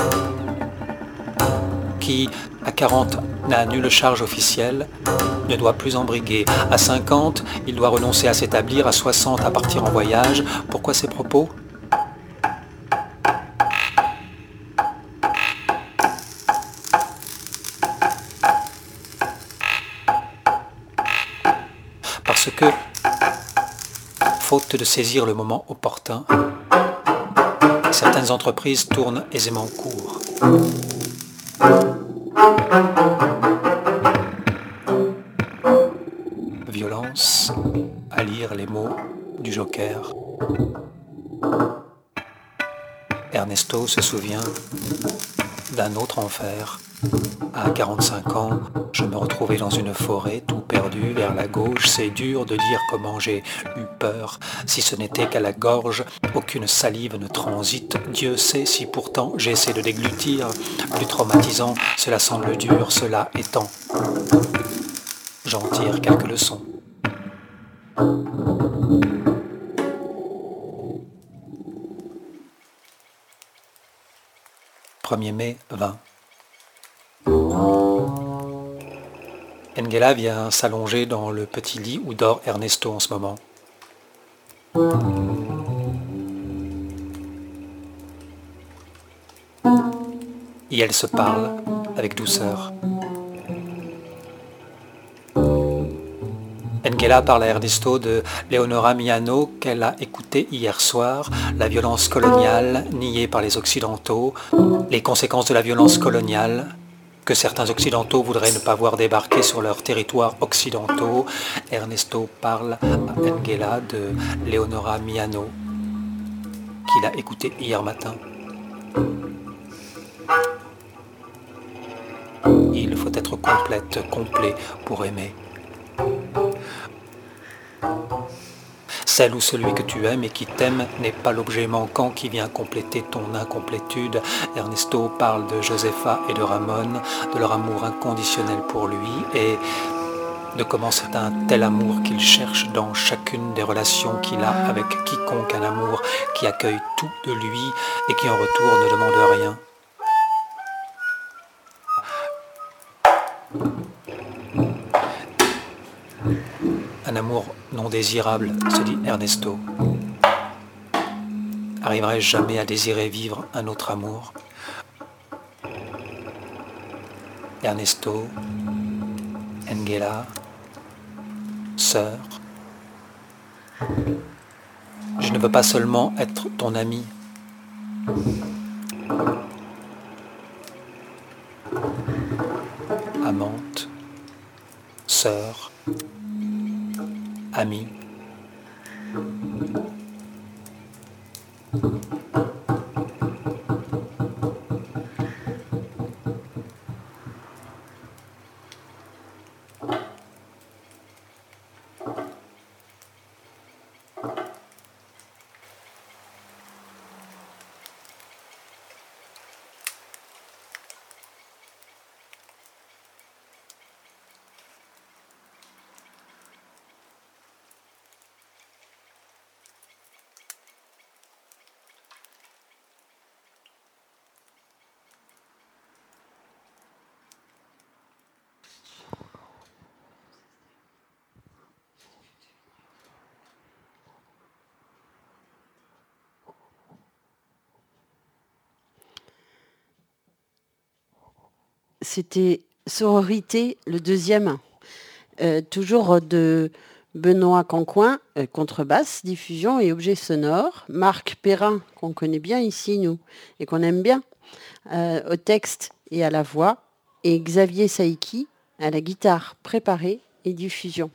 qui, à 40, n'a nulle charge officielle, ne doit plus embriguer. À 50, il doit renoncer à s'établir, à 60, à partir en voyage. Pourquoi ces propos? Parce que, faute de saisir le moment opportun, certaines entreprises tournent aisément court. Joker. Ernesto se souvient d'un autre enfer. À 45 ans, je me retrouvais dans une forêt tout perdu vers la gauche. C'est dur de dire comment j'ai eu peur. Si ce n'était qu'à la gorge, aucune salive ne transite. Dieu sait si pourtant j'essaie de déglutir. Plus traumatisant, cela semble dur, cela étant. J'en tire quelques leçons. 1er mai 20. Engela vient s'allonger dans le petit lit où dort Ernesto en ce moment. Et elle se parle avec douceur. Engela parle à Ernesto de Leonora Miano qu'elle a écouté hier soir, la violence coloniale niée par les Occidentaux, les conséquences de la violence coloniale que certains occidentaux voudraient ne pas voir débarquer sur leurs territoires occidentaux. Ernesto parle à Engela de Leonora Miano, qu'il a écouté hier matin. Il faut être complète, complet pour aimer. Celle ou celui que tu aimes et qui t'aime n'est pas l'objet manquant qui vient compléter ton incomplétude. Ernesto parle de Josefa et de Ramon, de leur amour inconditionnel pour lui et de comment c'est un tel amour qu'il cherche dans chacune des relations qu'il a avec quiconque, un amour qui accueille tout de lui et qui en retour ne demande rien. Désirable, se dit Ernesto. Arriverai-je jamais à désirer vivre un autre amour? Ernesto, Engela, sœur. Je ne veux pas seulement être ton ami. Amante, sœur, ami. C'était Sororité, le deuxième, euh, toujours de Benoît Cancoin, euh, contrebasse, diffusion et objet sonore. Marc Perrin, qu'on connaît bien ici, nous, et qu'on aime bien, euh, au texte et à la voix. Et Xavier Saïki, à la guitare préparée et diffusion.